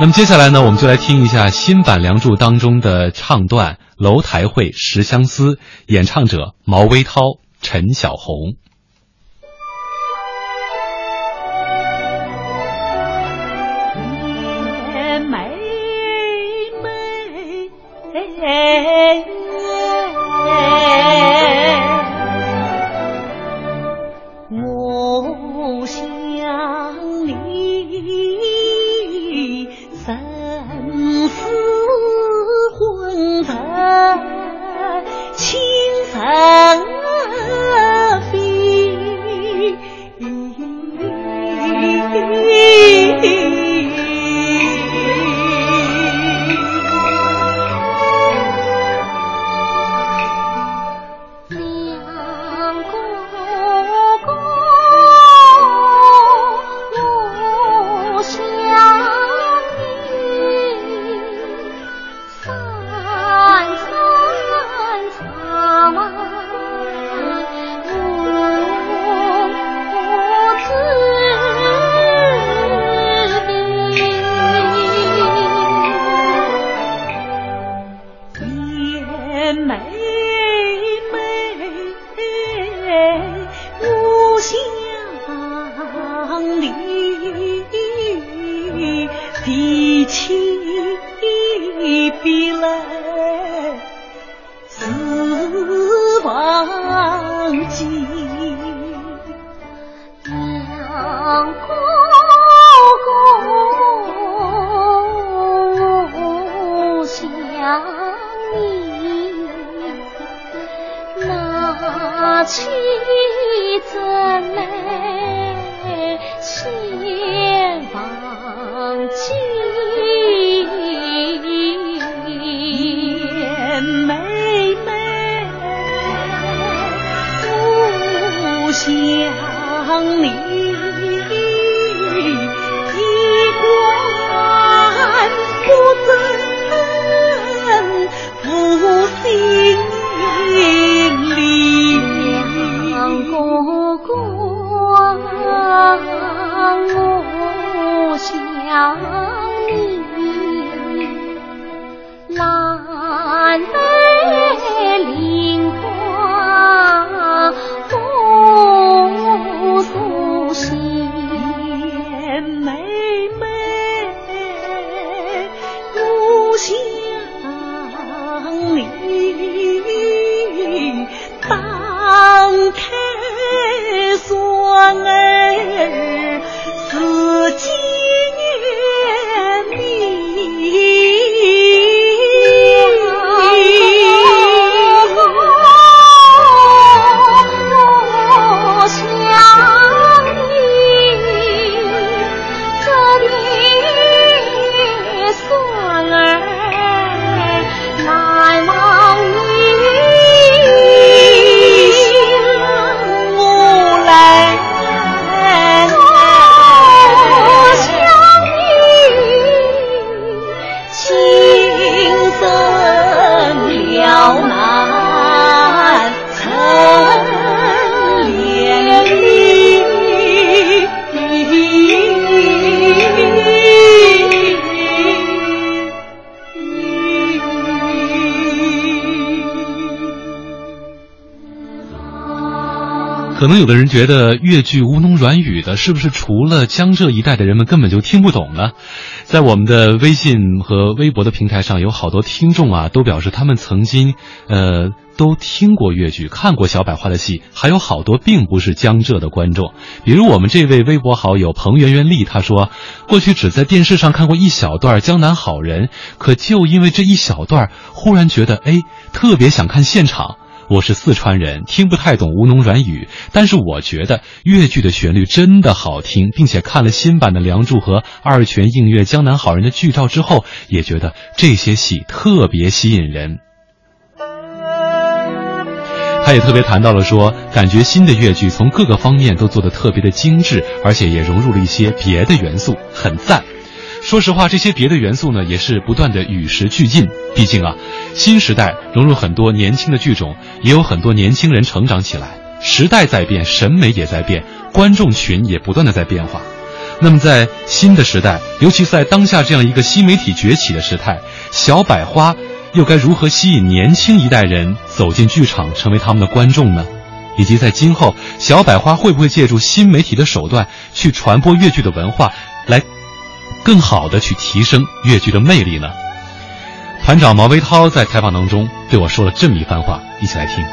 那么接下来呢，我们就来听一下新版《梁祝》当中的唱段《楼台会·十相思》，演唱者毛微涛、陈小红。可能有的人觉得越剧吴侬软语的，是不是除了江浙一带的人们根本就听不懂呢？在我们的微信和微博的平台上，有好多听众啊，都表示他们曾经，呃，都听过越剧，看过小百花的戏，还有好多并不是江浙的观众。比如我们这位微博好友彭媛媛丽，她说，过去只在电视上看过一小段《江南好人》，可就因为这一小段，忽然觉得，哎，特别想看现场。我是四川人，听不太懂吴侬软语，但是我觉得越剧的旋律真的好听，并且看了新版的《梁祝》和《二泉映月》《江南好人》的剧照之后，也觉得这些戏特别吸引人。他也特别谈到了说，感觉新的越剧从各个方面都做得特别的精致，而且也融入了一些别的元素，很赞。说实话，这些别的元素呢，也是不断的与时俱进。毕竟啊，新时代融入很多年轻的剧种，也有很多年轻人成长起来。时代在变，审美也在变，观众群也不断的在变化。那么在新的时代，尤其在当下这样一个新媒体崛起的时代，小百花又该如何吸引年轻一代人走进剧场，成为他们的观众呢？以及在今后，小百花会不会借助新媒体的手段去传播越剧的文化，来？更好的去提升越剧的魅力呢？团长毛维涛在采访当中对我说了这么一番话，一起来听。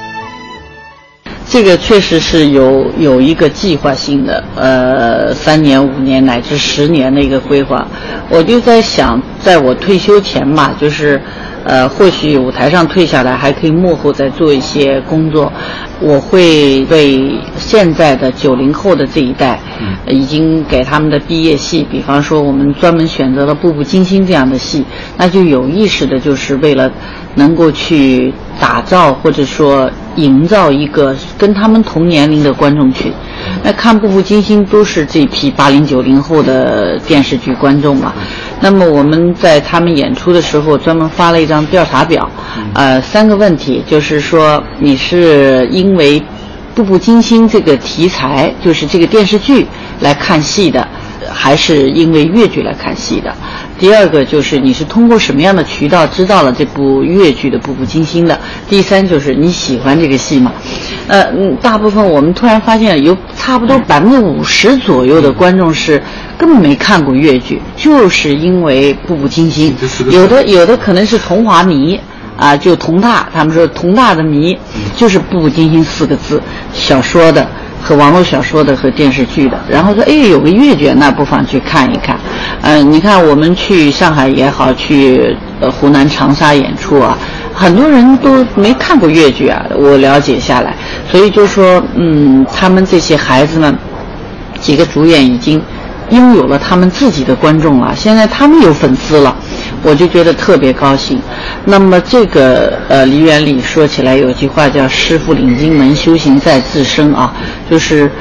这个确实是有有一个计划性的，呃，三年、五年乃至十年的一个规划。我就在想，在我退休前嘛，就是，呃，或许舞台上退下来，还可以幕后再做一些工作。我会为现在的九零后的这一代，呃已经给他们的毕业戏，比方说我们专门选择了《步步惊心》这样的戏，那就有意识的，就是为了能够去打造或者说营造一个跟他们同年龄的观众群。那看《步步惊心》都是这批八零九零后的电视剧观众嘛。那么我们在他们演出的时候，专门发了一张调查表，呃，三个问题，就是说你是因为《步步惊心》这个题材，就是这个电视剧来看戏的，还是因为越剧来看戏的？第二个就是你是通过什么样的渠道知道了这部越剧的《步步惊心》的？第三就是你喜欢这个戏吗？呃，嗯，大部分我们突然发现有差不多百分之五十左右的观众是根本没看过越剧，就是因为《步步惊心》，有的有的可能是童华迷。啊，就佟大，他们说佟大的迷就是《步步惊心》四个字，小说的和网络小说的和电视剧的。然后说，哎，有个越剧，那不妨去看一看。嗯、你看我们去上海也好，去呃湖南长沙演出啊，很多人都没看过越剧啊。我了解下来，所以就说，嗯，他们这些孩子们，几个主演已经拥有了他们自己的观众了，现在他们有粉丝了。我就觉得特别高兴。那么这个呃，梨园里说起来有句话叫“师傅领进门，修行在自身”啊，就是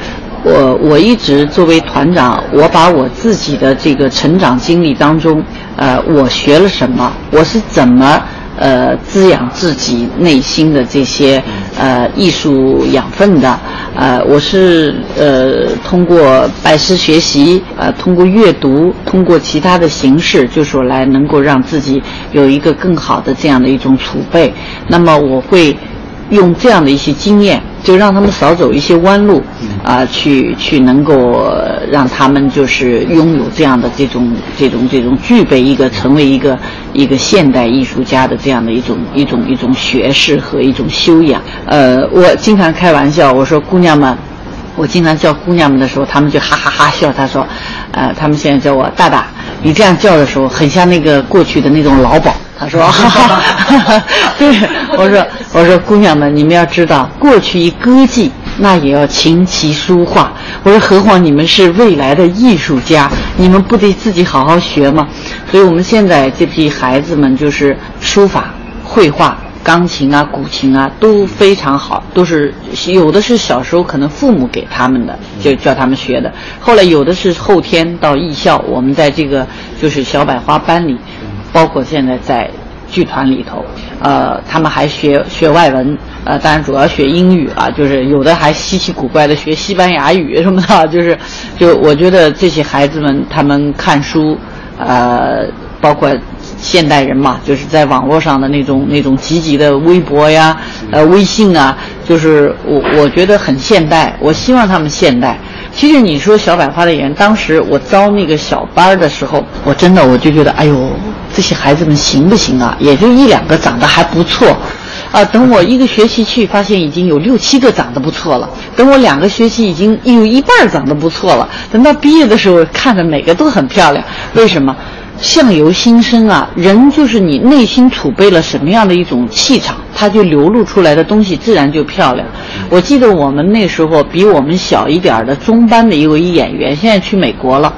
我我一直作为团长，我把我自己的这个成长经历当中，呃，我学了什么，我是怎么呃滋养自己内心的这些呃艺术养分的。呃，我是呃通过拜师学习，呃通过阅读，通过其他的形式，就说来能够让自己有一个更好的这样的一种储备。那么我会。用这样的一些经验，就让他们少走一些弯路，啊，去去能够让他们就是拥有这样的这种这种这种具备一个成为一个一个现代艺术家的这样的一种一种一种学识和一种修养。呃，我经常开玩笑，我说姑娘们，我经常叫姑娘们的时候，她们就哈哈哈笑。她说，呃，她们现在叫我大大，你这样叫的时候，很像那个过去的那种老鸨。他说：“哈 哈对，我说，我说，姑娘们，你们要知道，过去一歌妓，那也要琴棋书画。我说，何况你们是未来的艺术家，你们不得自己好好学吗？所以，我们现在这批孩子们，就是书法、绘画、钢琴啊、古琴啊，都非常好，都是有的是小时候可能父母给他们的，就叫他们学的。后来有的是后天到艺校，我们在这个就是小百花班里。”包括现在在剧团里头，呃，他们还学学外文，呃，当然主要学英语啊，就是有的还稀奇古怪的学西班牙语什么的，就是，就我觉得这些孩子们他们看书，呃，包括现代人嘛，就是在网络上的那种那种积极的微博呀，呃，微信啊，就是我我觉得很现代，我希望他们现代。其实你说小百花的演员，当时我招那个小班的时候，我真的我就觉得，哎呦，这些孩子们行不行啊？也就一两个长得还不错，啊，等我一个学期去，发现已经有六七个长得不错了。等我两个学期，已经有一半长得不错了。等到毕业的时候，看着每个都很漂亮。为什么？相由心生啊，人就是你内心储备了什么样的一种气场，它就流露出来的东西自然就漂亮。我记得我们那时候比我们小一点的中班的一位演员，现在去美国了。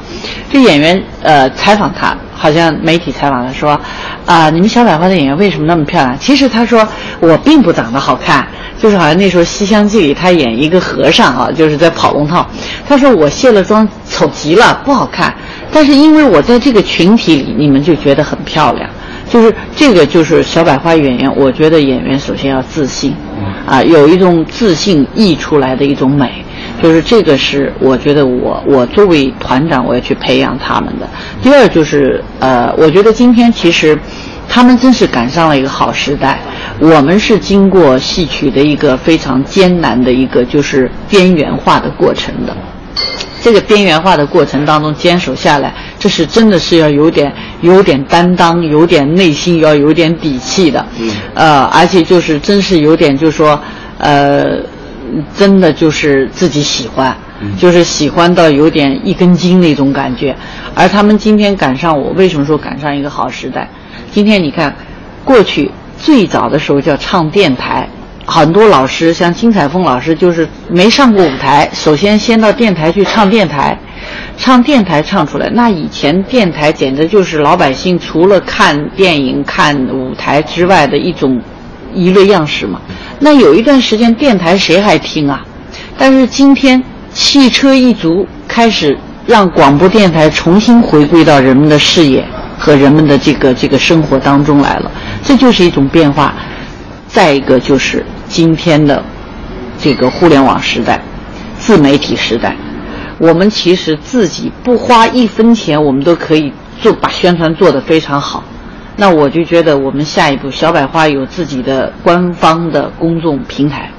这演员呃采访他，好像媒体采访他说，啊，你们小百花的演员为什么那么漂亮？其实他说我并不长得好看，就是好像那时候《西厢记》里他演一个和尚啊，就是在跑龙套。他说我卸了妆丑极了，不好看。但是因为我在这个群体里，你们就觉得很漂亮，就是这个就是小百花演员。我觉得演员首先要自信，啊，有一种自信溢出来的一种美，就是这个是我觉得我我作为团长我要去培养他们的。第二就是呃，我觉得今天其实他们真是赶上了一个好时代。我们是经过戏曲的一个非常艰难的一个就是边缘化的过程的。这个边缘化的过程当中坚守下来，这是真的是要有点有点担当，有点内心要有点底气的。嗯。呃，而且就是真是有点，就是说，呃，真的就是自己喜欢，就是喜欢到有点一根筋那种感觉。而他们今天赶上我，为什么说赶上一个好时代？今天你看，过去最早的时候叫唱电台。很多老师像金彩凤老师，就是没上过舞台，首先先到电台去唱电台，唱电台唱出来。那以前电台简直就是老百姓除了看电影、看舞台之外的一种娱乐样式嘛。那有一段时间电台谁还听啊？但是今天汽车一族开始让广播电台重新回归到人们的视野和人们的这个这个生活当中来了，这就是一种变化。再一个就是今天的这个互联网时代、自媒体时代，我们其实自己不花一分钱，我们都可以做把宣传做得非常好。那我就觉得，我们下一步小百花有自己的官方的公众平台，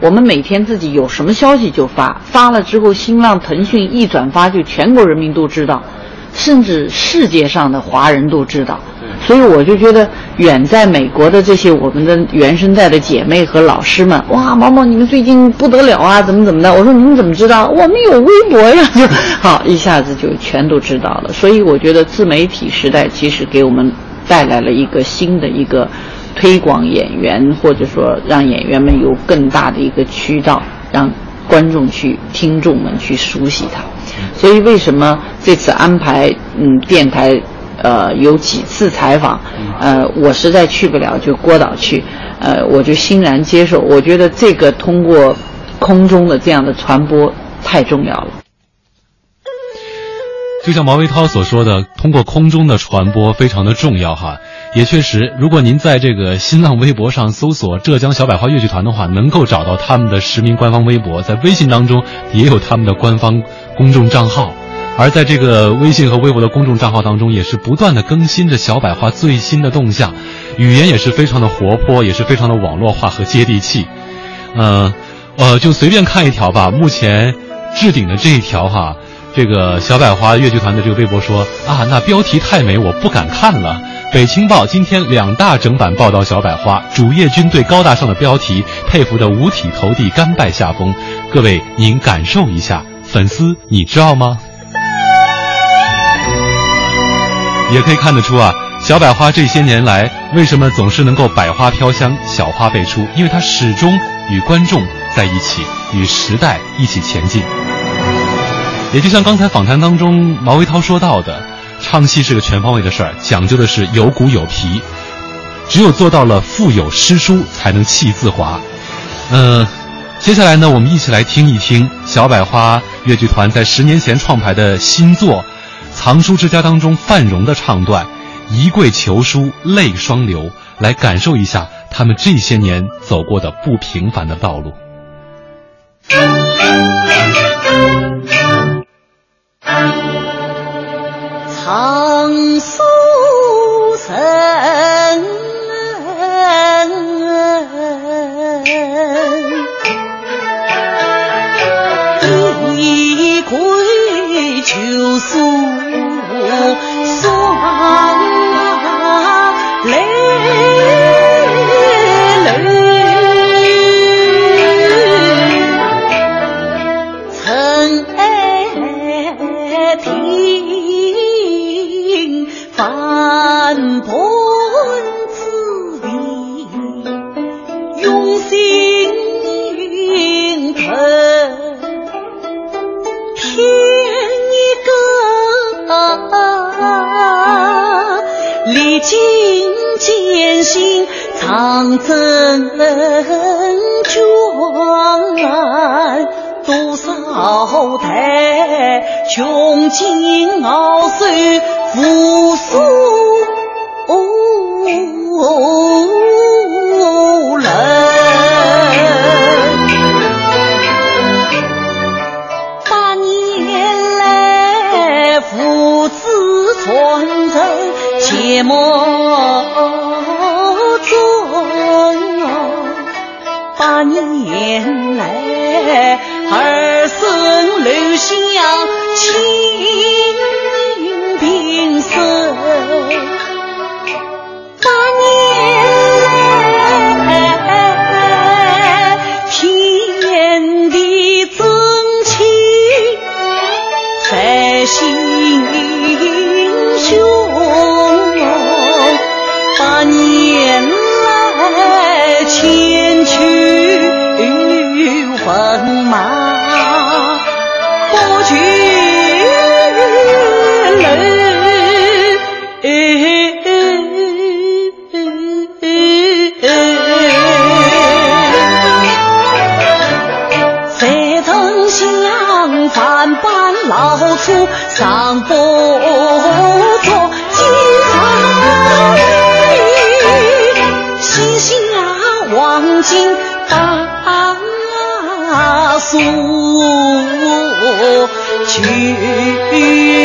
我们每天自己有什么消息就发，发了之后，新浪、腾讯一转发，就全国人民都知道，甚至世界上的华人都知道。所以我就觉得，远在美国的这些我们的原生代的姐妹和老师们，哇，毛毛你们最近不得了啊，怎么怎么的？我说你们怎么知道？我们有微博呀，就好一下子就全都知道了。所以我觉得自媒体时代其实给我们带来了一个新的一个推广演员，或者说让演员们有更大的一个渠道，让观众去、听众们去熟悉他。所以为什么这次安排嗯电台？呃，有几次采访，呃，我实在去不了，就郭导去，呃，我就欣然接受。我觉得这个通过空中的这样的传播太重要了。就像毛维涛所说的，通过空中的传播非常的重要哈。也确实，如果您在这个新浪微博上搜索“浙江小百花越剧团”的话，能够找到他们的实名官方微博，在微信当中也有他们的官方公众账号。而在这个微信和微博的公众账号当中，也是不断的更新着小百花最新的动向，语言也是非常的活泼，也是非常的网络化和接地气。嗯，呃，就随便看一条吧。目前置顶的这一条哈，这个小百花越剧团的这个微博说啊，那标题太美，我不敢看了。北青报今天两大整版报道小百花，主页军队高大上的标题，佩服的五体投地，甘拜下风。各位您感受一下，粉丝你知道吗？也可以看得出啊，小百花这些年来为什么总是能够百花飘香，小花辈出？因为它始终与观众在一起，与时代一起前进。也就像刚才访谈当中毛维涛说到的，唱戏是个全方位的事儿，讲究的是有骨有皮，只有做到了腹有诗书，才能气自华。嗯，接下来呢，我们一起来听一听小百花越剧团在十年前创排的新作。藏书之家当中范荣的唱段，一跪求书泪双流，来感受一下他们这些年走过的不平凡的道路。藏书神，一跪求书。长征卷，多少代穷尽傲首扶苏人。百年来父子传承，切莫。百年来，儿孙留下清平生。上不着今朝里，西下望尽大。诉去。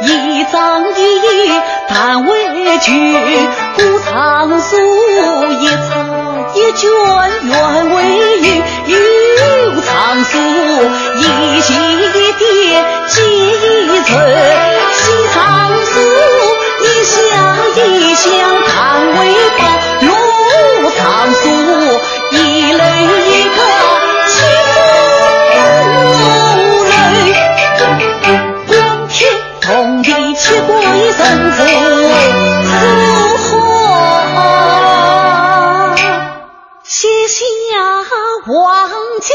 一张一但为句，古藏书一册一卷原为玉，有藏书一节一叠接一册，西藏书想一想，叹为宝；入藏书，一楼一个青楼。光天同地，千古一，如何下黄金？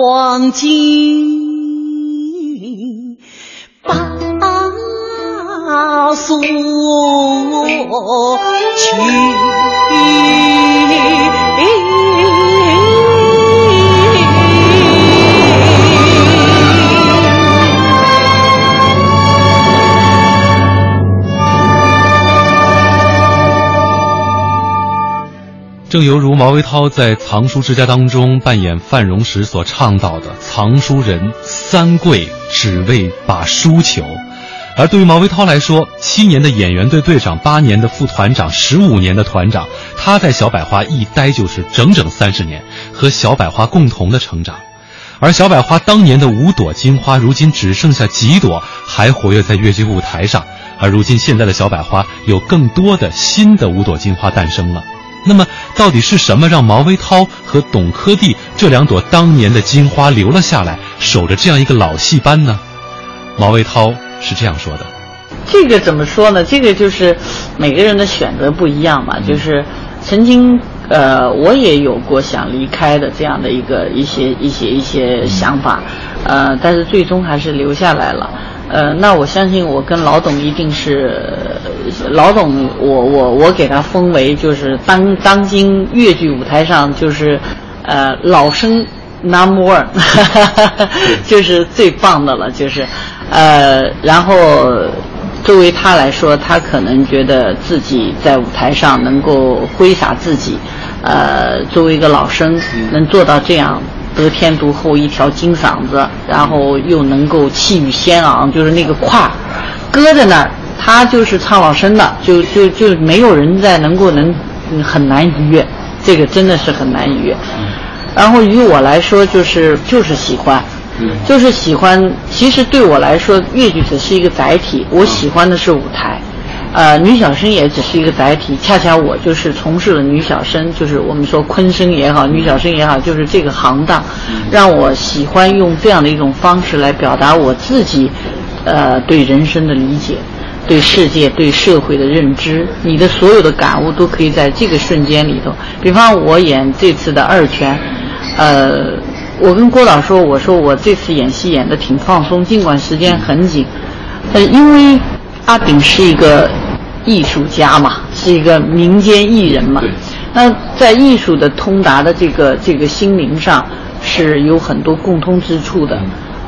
黄金把锁去。正犹如毛维涛在《藏书之家》当中扮演范荣时所倡导的“藏书人三跪只为把书求”，而对于毛维涛来说，七年的演员队队长，八年的副团长，十五年的团长，他在小百花一待就是整整三十年，和小百花共同的成长。而小百花当年的五朵金花，如今只剩下几朵还活跃在越剧舞台上，而如今现在的小百花有更多的新的五朵金花诞生了。那么，到底是什么让毛维涛和董珂娣这两朵当年的金花留了下来，守着这样一个老戏班呢？毛维涛是这样说的：“这个怎么说呢？这个就是每个人的选择不一样嘛。就是曾经，呃，我也有过想离开的这样的一个一些一些一些想法，呃，但是最终还是留下来了。呃，那我相信我跟老董一定是。”老董，我我我给他封为就是当当今越剧舞台上就是，呃老生 number one，就是最棒的了，就是，呃然后作为他来说，他可能觉得自己在舞台上能够挥洒自己，呃作为一个老生能做到这样得天独厚一条金嗓子，然后又能够气宇轩昂，就是那个胯搁在那儿。他就是唱老生的，就就就没有人在能够能很难逾越，这个真的是很难逾越。然后于我来说，就是就是喜欢，就是喜欢。其实对我来说，越剧只是一个载体，我喜欢的是舞台。呃，女小生也只是一个载体，恰恰我就是从事了女小生，就是我们说昆生也好，女小生也好，就是这个行当，让我喜欢用这样的一种方式来表达我自己，呃，对人生的理解。对世界、对社会的认知，你的所有的感悟都可以在这个瞬间里头。比方我演这次的二泉，呃，我跟郭导说，我说我这次演戏演的挺放松，尽管时间很紧，呃，因为阿炳是一个艺术家嘛，是一个民间艺人嘛，那在艺术的通达的这个这个心灵上是有很多共通之处的。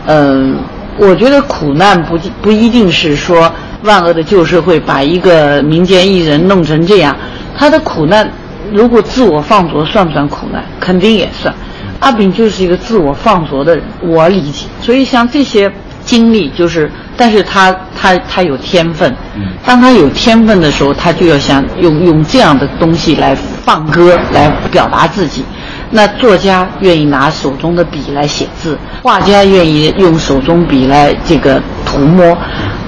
嗯，我觉得苦难不不一定是说。万恶的旧社会把一个民间艺人弄成这样，他的苦难，如果自我放逐算不算苦难？肯定也算。阿炳就是一个自我放逐的人，我理解。所以像这些经历，就是，但是他他他有天分。当他有天分的时候，他就要想用用这样的东西来放歌，来表达自己。那作家愿意拿手中的笔来写字，画家愿意用手中笔来这个涂抹，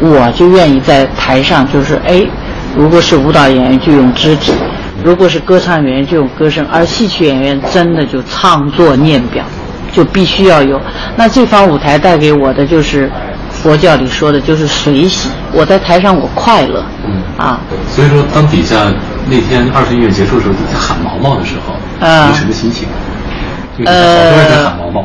我就愿意在台上就是哎，如果是舞蹈演员就用肢体，如果是歌唱演员就用歌声，而戏曲演员真的就唱作念表，就必须要有。那这方舞台带给我的就是佛教里说的就是随喜，我在台上我快乐，嗯啊。所以说，当底下那天二十音乐结束的时候，底下喊毛毛的时候。啊，什么心情？呃，喊毛毛。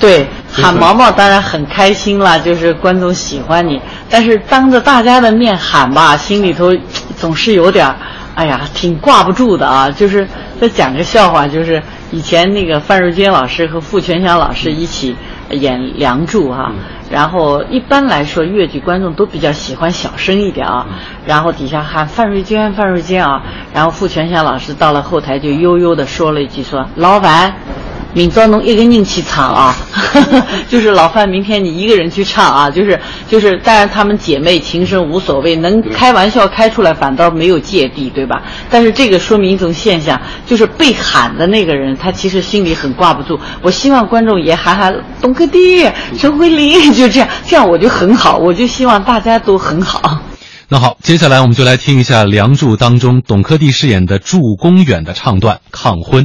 对，喊毛毛当然很开心了，就是观众喜欢你。但是当着大家的面喊吧，心里头总是有点，哎呀，挺挂不住的啊。就是再讲个笑话，就是以前那个范瑞娟老师和傅全祥老师一起演《梁祝》哈。然后一般来说，越剧观众都比较喜欢小声一点啊。然后底下喊范瑞娟，范瑞娟啊。然后傅全祥老师到了后台就悠悠的说了一句：“说老板，明朝侬一个人去唱啊。”就是老范，明天你一个人去唱啊。就是就是，当然他们姐妹情深无所谓，能开玩笑开出来反倒没有芥蒂，对吧？但是这个说明一种现象，就是被喊的那个人他其实心里很挂不住。我希望观众也喊喊董克弟、陈慧琳。就这样，这样我就很好，我就希望大家都很好。那好，接下来我们就来听一下《梁祝》当中董珂娣饰演的祝公远的唱段《抗婚》。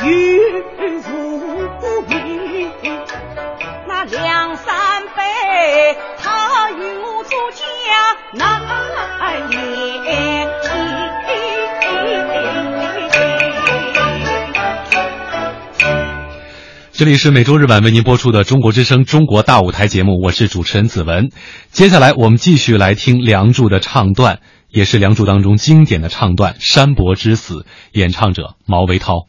这里是每周日晚为您播出的《中国之声·中国大舞台》节目，我是主持人子文。接下来我们继续来听《梁祝》的唱段，也是《梁祝》当中经典的唱段《山伯之死》，演唱者毛维涛。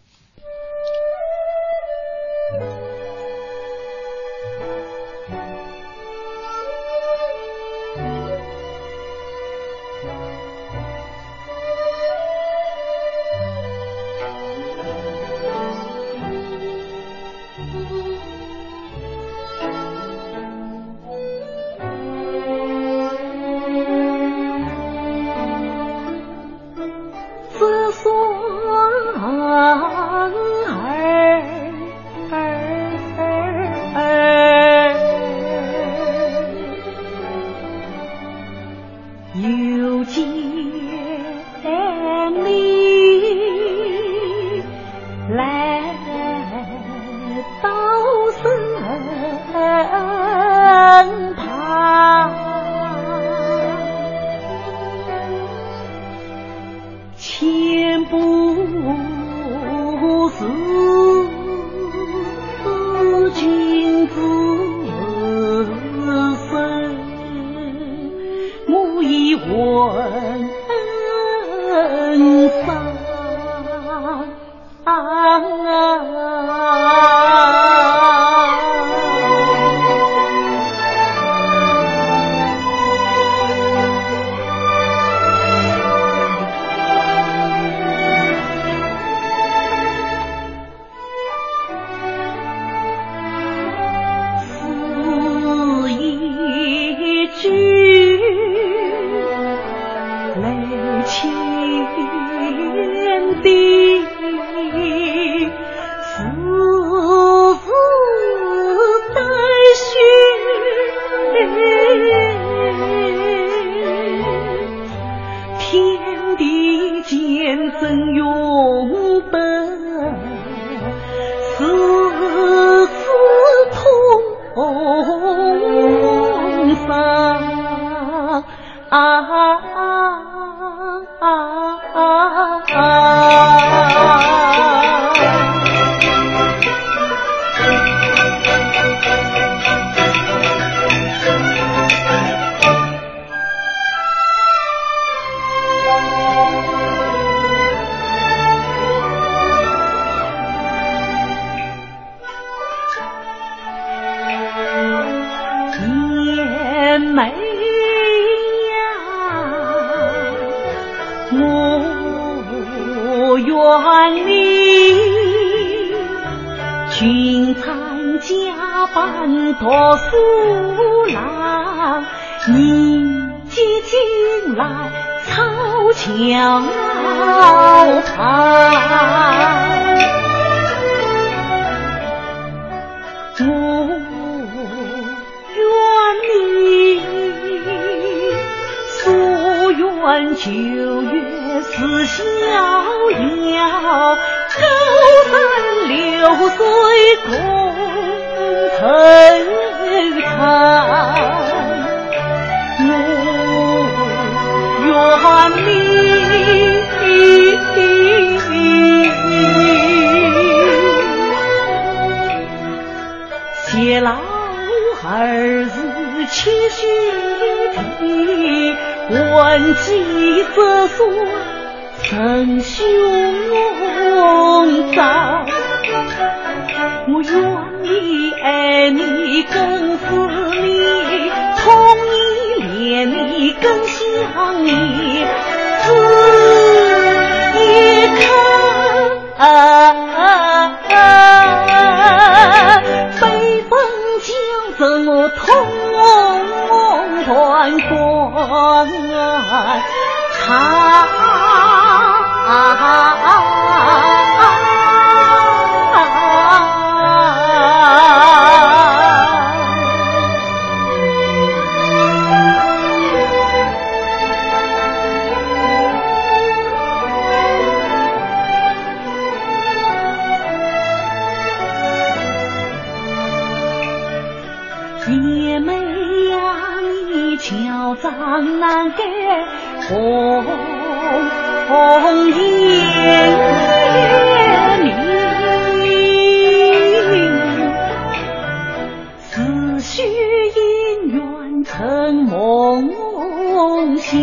想。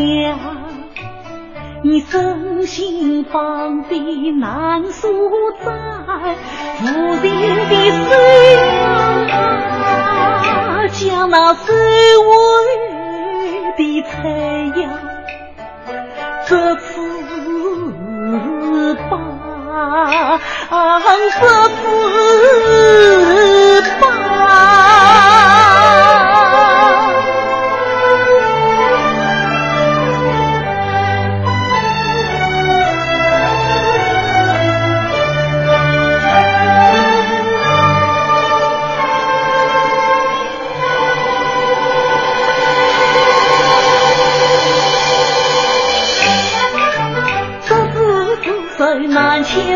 你真心放的难诉在，夫人的心啊，将那收尾的菜肴，这次把，这次把。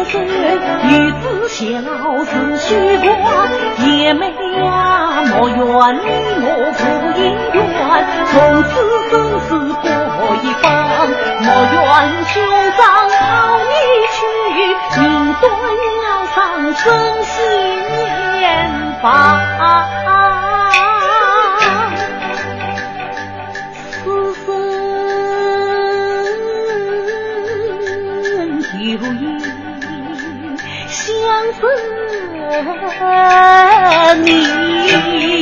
难牵手，与子孝是虚话。姐妹呀，莫怨你我不姻缘，从此生死各一方。莫怨兄长抛你去，明端要上生死年你。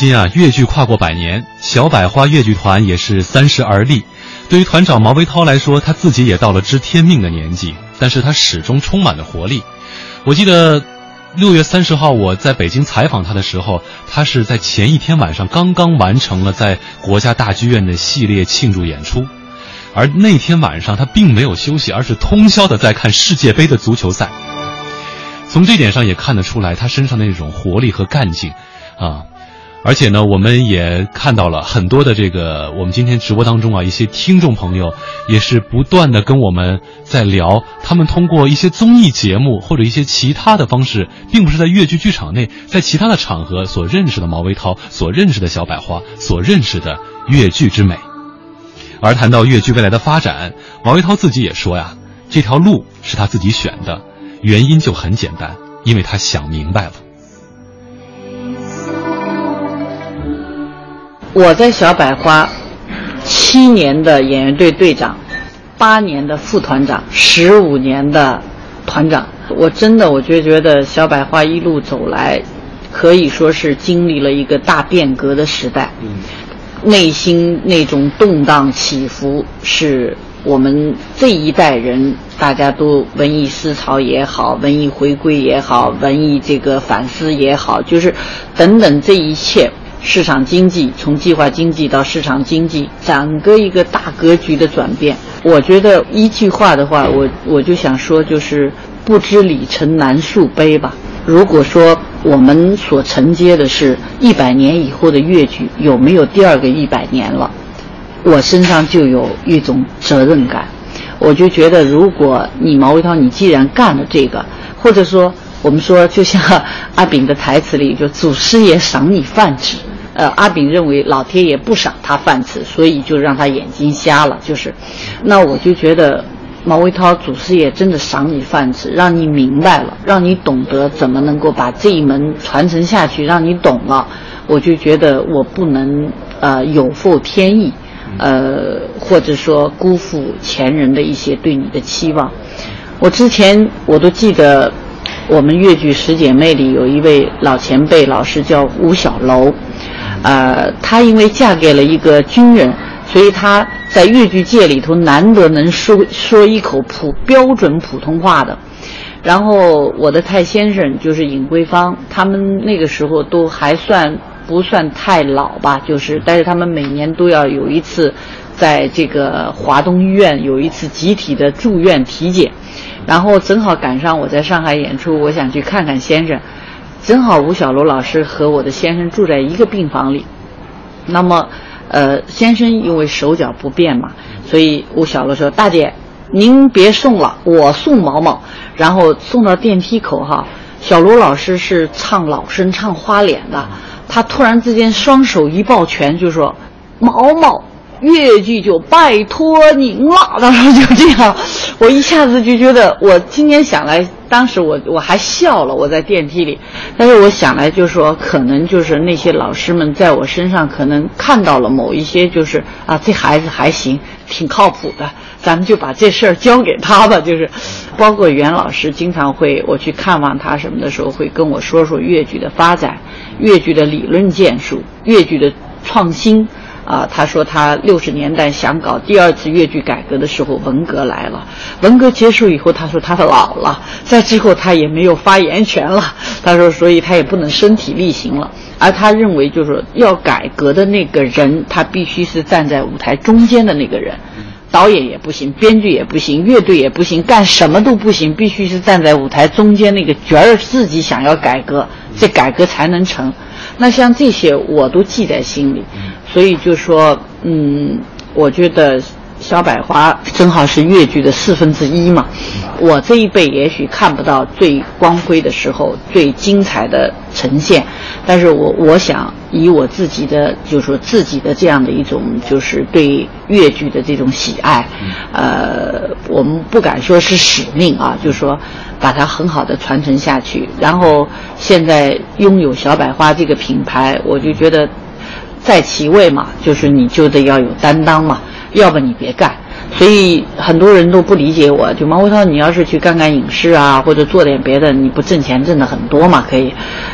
今啊，越剧跨过百年，小百花越剧团也是三十而立。对于团长毛维涛来说，他自己也到了知天命的年纪，但是他始终充满了活力。我记得六月三十号我在北京采访他的时候，他是在前一天晚上刚刚完成了在国家大剧院的系列庆祝演出。而那天晚上他并没有休息，而是通宵的在看世界杯的足球赛。从这点上也看得出来他身上的那种活力和干劲，啊。而且呢，我们也看到了很多的这个，我们今天直播当中啊，一些听众朋友也是不断的跟我们在聊，他们通过一些综艺节目或者一些其他的方式，并不是在越剧剧场内，在其他的场合所认识的毛维涛，所认识的小百花，所认识的越剧之美。而谈到越剧未来的发展，毛维涛自己也说呀，这条路是他自己选的，原因就很简单，因为他想明白了。我在小百花七年的演员队队长，八年的副团长，十五年的团长，我真的我就觉得小百花一路走来，可以说是经历了一个大变革的时代。嗯，内心那种动荡起伏，是我们这一代人大家都文艺思潮也好，文艺回归也好，文艺这个反思也好，就是等等这一切。市场经济从计划经济到市场经济，整个一个大格局的转变。我觉得一句话的话，我我就想说，就是不知里程难数碑吧。如果说我们所承接的是一百年以后的越剧，有没有第二个一百年了？我身上就有一种责任感。我就觉得，如果你毛卫涛，你既然干了这个，或者说我们说，就像阿炳的台词里，就祖师爷赏你饭吃。呃，阿炳认为老天爷不赏他饭吃，所以就让他眼睛瞎了。就是，那我就觉得毛维涛祖师爷真的赏你饭吃，让你明白了，让你懂得怎么能够把这一门传承下去，让你懂了。我就觉得我不能呃有负天意，呃或者说辜负前人的一些对你的期望。我之前我都记得，我们越剧十姐妹里有一位老前辈老师叫吴小楼。呃，她因为嫁给了一个军人，所以她在越剧界里头难得能说说一口普标准普通话的。然后我的太先生就是尹桂芳，他们那个时候都还算不算太老吧，就是但是他们每年都要有一次，在这个华东医院有一次集体的住院体检，然后正好赶上我在上海演出，我想去看看先生。正好吴小楼老师和我的先生住在一个病房里，那么，呃，先生因为手脚不便嘛，所以吴小楼说：“大姐，您别送了，我送毛毛。”然后送到电梯口哈，小罗老师是唱老生唱花脸的，他突然之间双手一抱拳就说：“毛毛。”越剧就拜托您了，当时就这样，我一下子就觉得，我今天想来，当时我我还笑了，我在电梯里，但是我想来就说，可能就是那些老师们在我身上可能看到了某一些，就是啊，这孩子还行，挺靠谱的，咱们就把这事儿交给他吧。就是，包括袁老师经常会我去看望他什么的时候，会跟我说说越剧的发展，越剧的理论建树，越剧的创新。啊，他说他六十年代想搞第二次越剧改革的时候，文革来了。文革结束以后，他说他老了，在之后他也没有发言权了。他说，所以他也不能身体力行了。而他认为，就是要改革的那个人，他必须是站在舞台中间的那个人，导演也不行，编剧也不行，乐队也不行，干什么都不行，必须是站在舞台中间那个角儿自己想要改革，这改革才能成。那像这些我都记在心里。所以就说，嗯，我觉得小百花正好是越剧的四分之一嘛。我这一辈也许看不到最光辉的时候、最精彩的呈现，但是我我想以我自己的，就是说自己的这样的一种，就是对越剧的这种喜爱，呃，我们不敢说是使命啊，就是说把它很好的传承下去。然后现在拥有小百花这个品牌，我就觉得。在其位嘛，就是你就得要有担当嘛，要不你别干。所以很多人都不理解我，就毛维涛，你要是去干干影视啊，或者做点别的，你不挣钱挣的很多嘛？可以，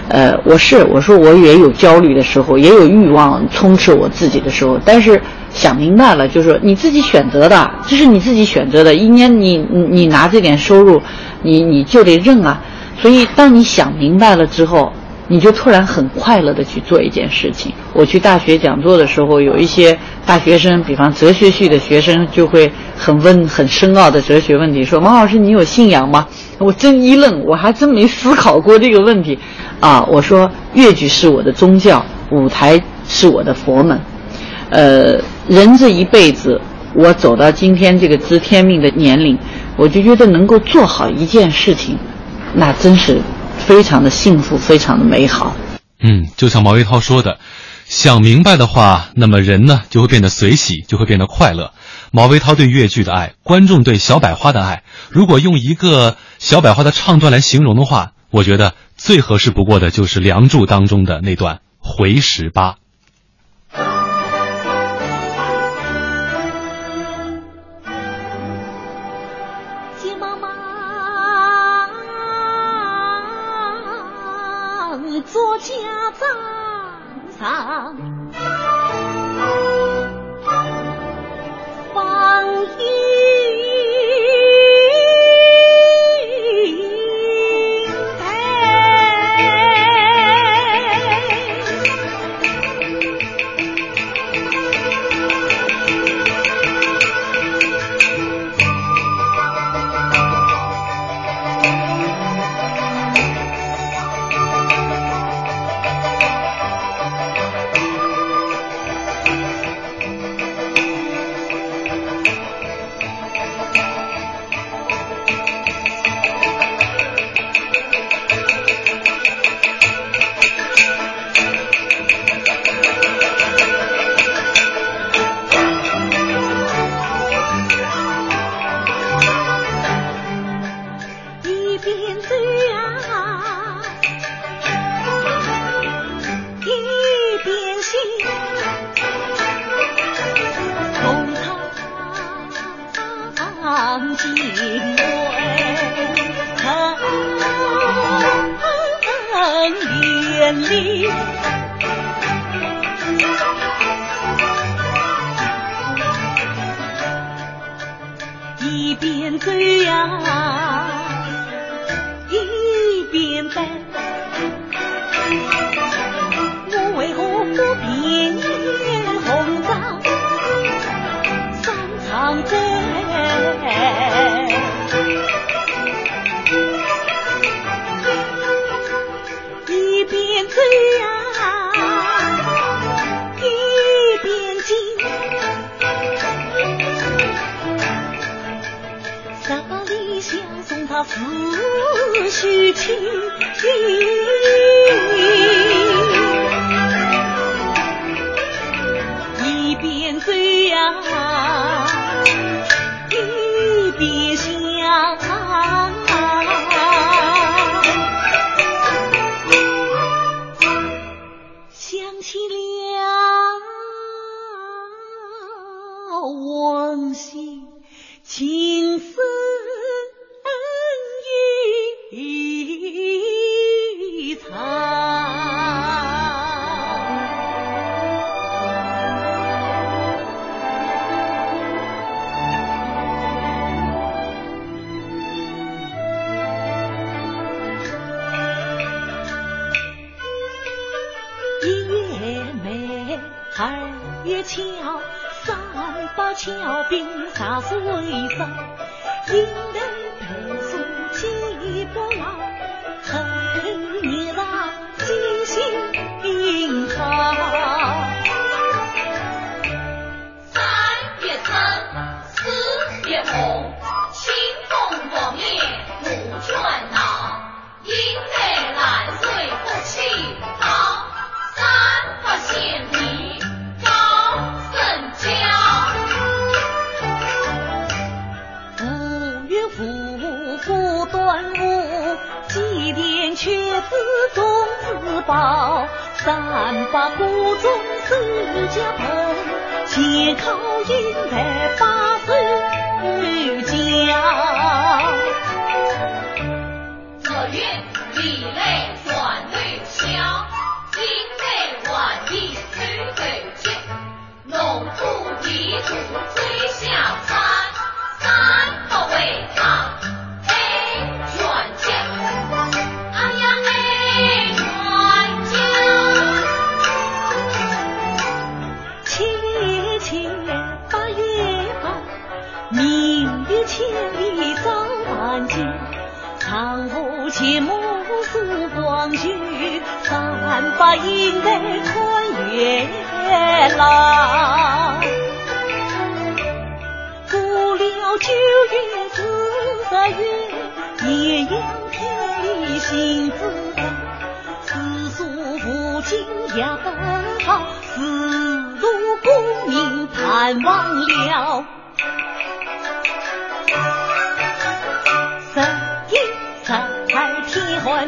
呃，我是我说我也有焦虑的时候，也有欲望充斥我自己的时候，但是想明白了，就是你自己选择的，这是你自己选择的。一年你你你拿这点收入，你你就得认啊。所以当你想明白了之后。你就突然很快乐的去做一件事情。我去大学讲座的时候，有一些大学生，比方哲学系的学生，就会很问很深奥的哲学问题，说：“马老师，你有信仰吗？”我真一愣，我还真没思考过这个问题。啊，我说越剧是我的宗教，舞台是我的佛门。呃，人这一辈子，我走到今天这个知天命的年龄，我就觉得能够做好一件事情，那真是非常的幸福，非常的美好。嗯，就像毛维涛说的，想明白的话，那么人呢就会变得随喜，就会变得快乐。毛维涛对越剧的爱，观众对小百花的爱，如果用一个小百花的唱段来形容的话，我觉得最合适不过的就是《梁祝》当中的那段回十八。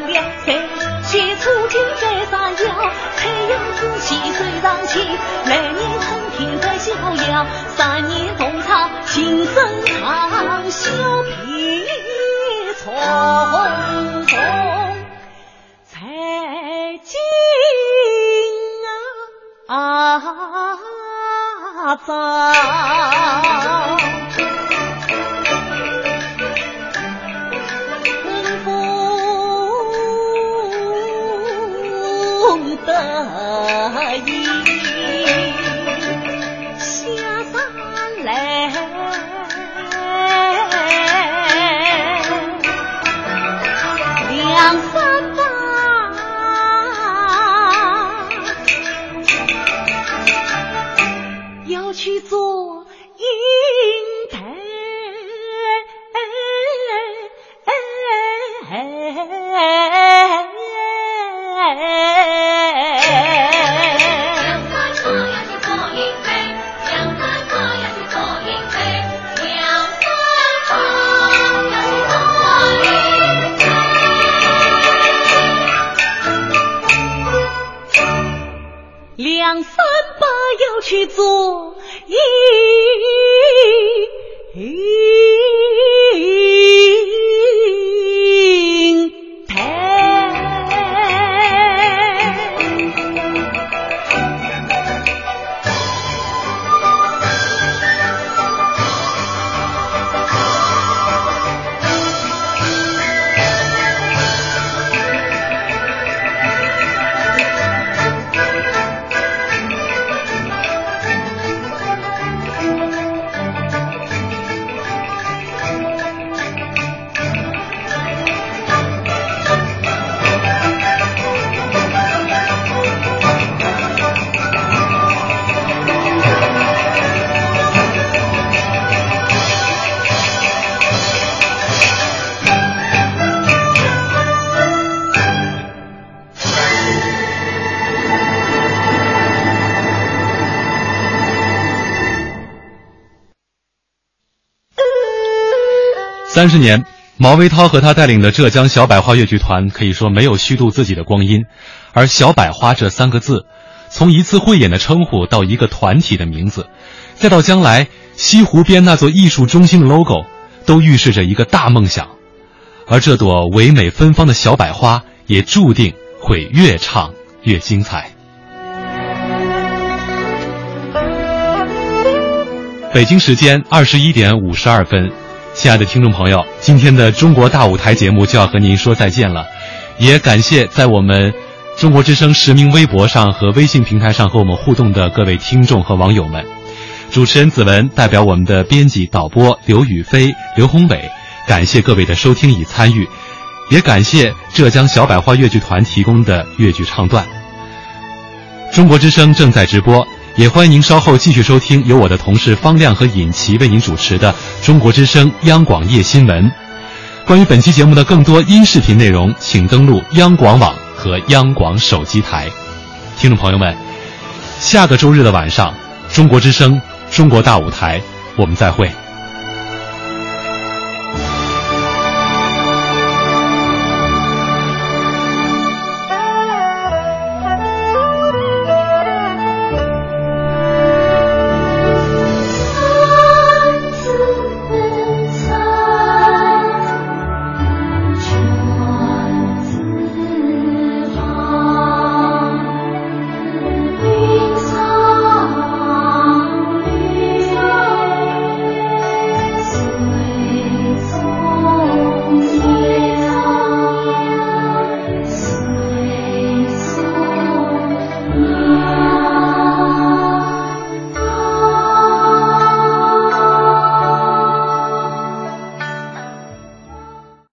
天换了，三雪初金在山腰，太阳夫妻水上去，来年春天再逍遥，三年冬藏情深长，小皮匆匆才进啊。得三十年，毛维涛和他带领的浙江小百花越剧团可以说没有虚度自己的光阴，而“小百花”这三个字，从一次汇演的称呼到一个团体的名字，再到将来西湖边那座艺术中心的 logo，都预示着一个大梦想。而这朵唯美芬芳的小百花，也注定会越唱越精彩。北京时间二十一点五十二分。亲爱的听众朋友，今天的中国大舞台节目就要和您说再见了，也感谢在我们中国之声实名微博上和微信平台上和我们互动的各位听众和网友们。主持人子文代表我们的编辑导播刘宇飞、刘宏伟，感谢各位的收听与参与，也感谢浙江小百花越剧团提供的越剧唱段。中国之声正在直播。也欢迎您稍后继续收听由我的同事方亮和尹奇为您主持的《中国之声央广夜新闻》。关于本期节目的更多音视频内容，请登录央广网和央广手机台。听众朋友们，下个周日的晚上，《中国之声》中国大舞台，我们再会。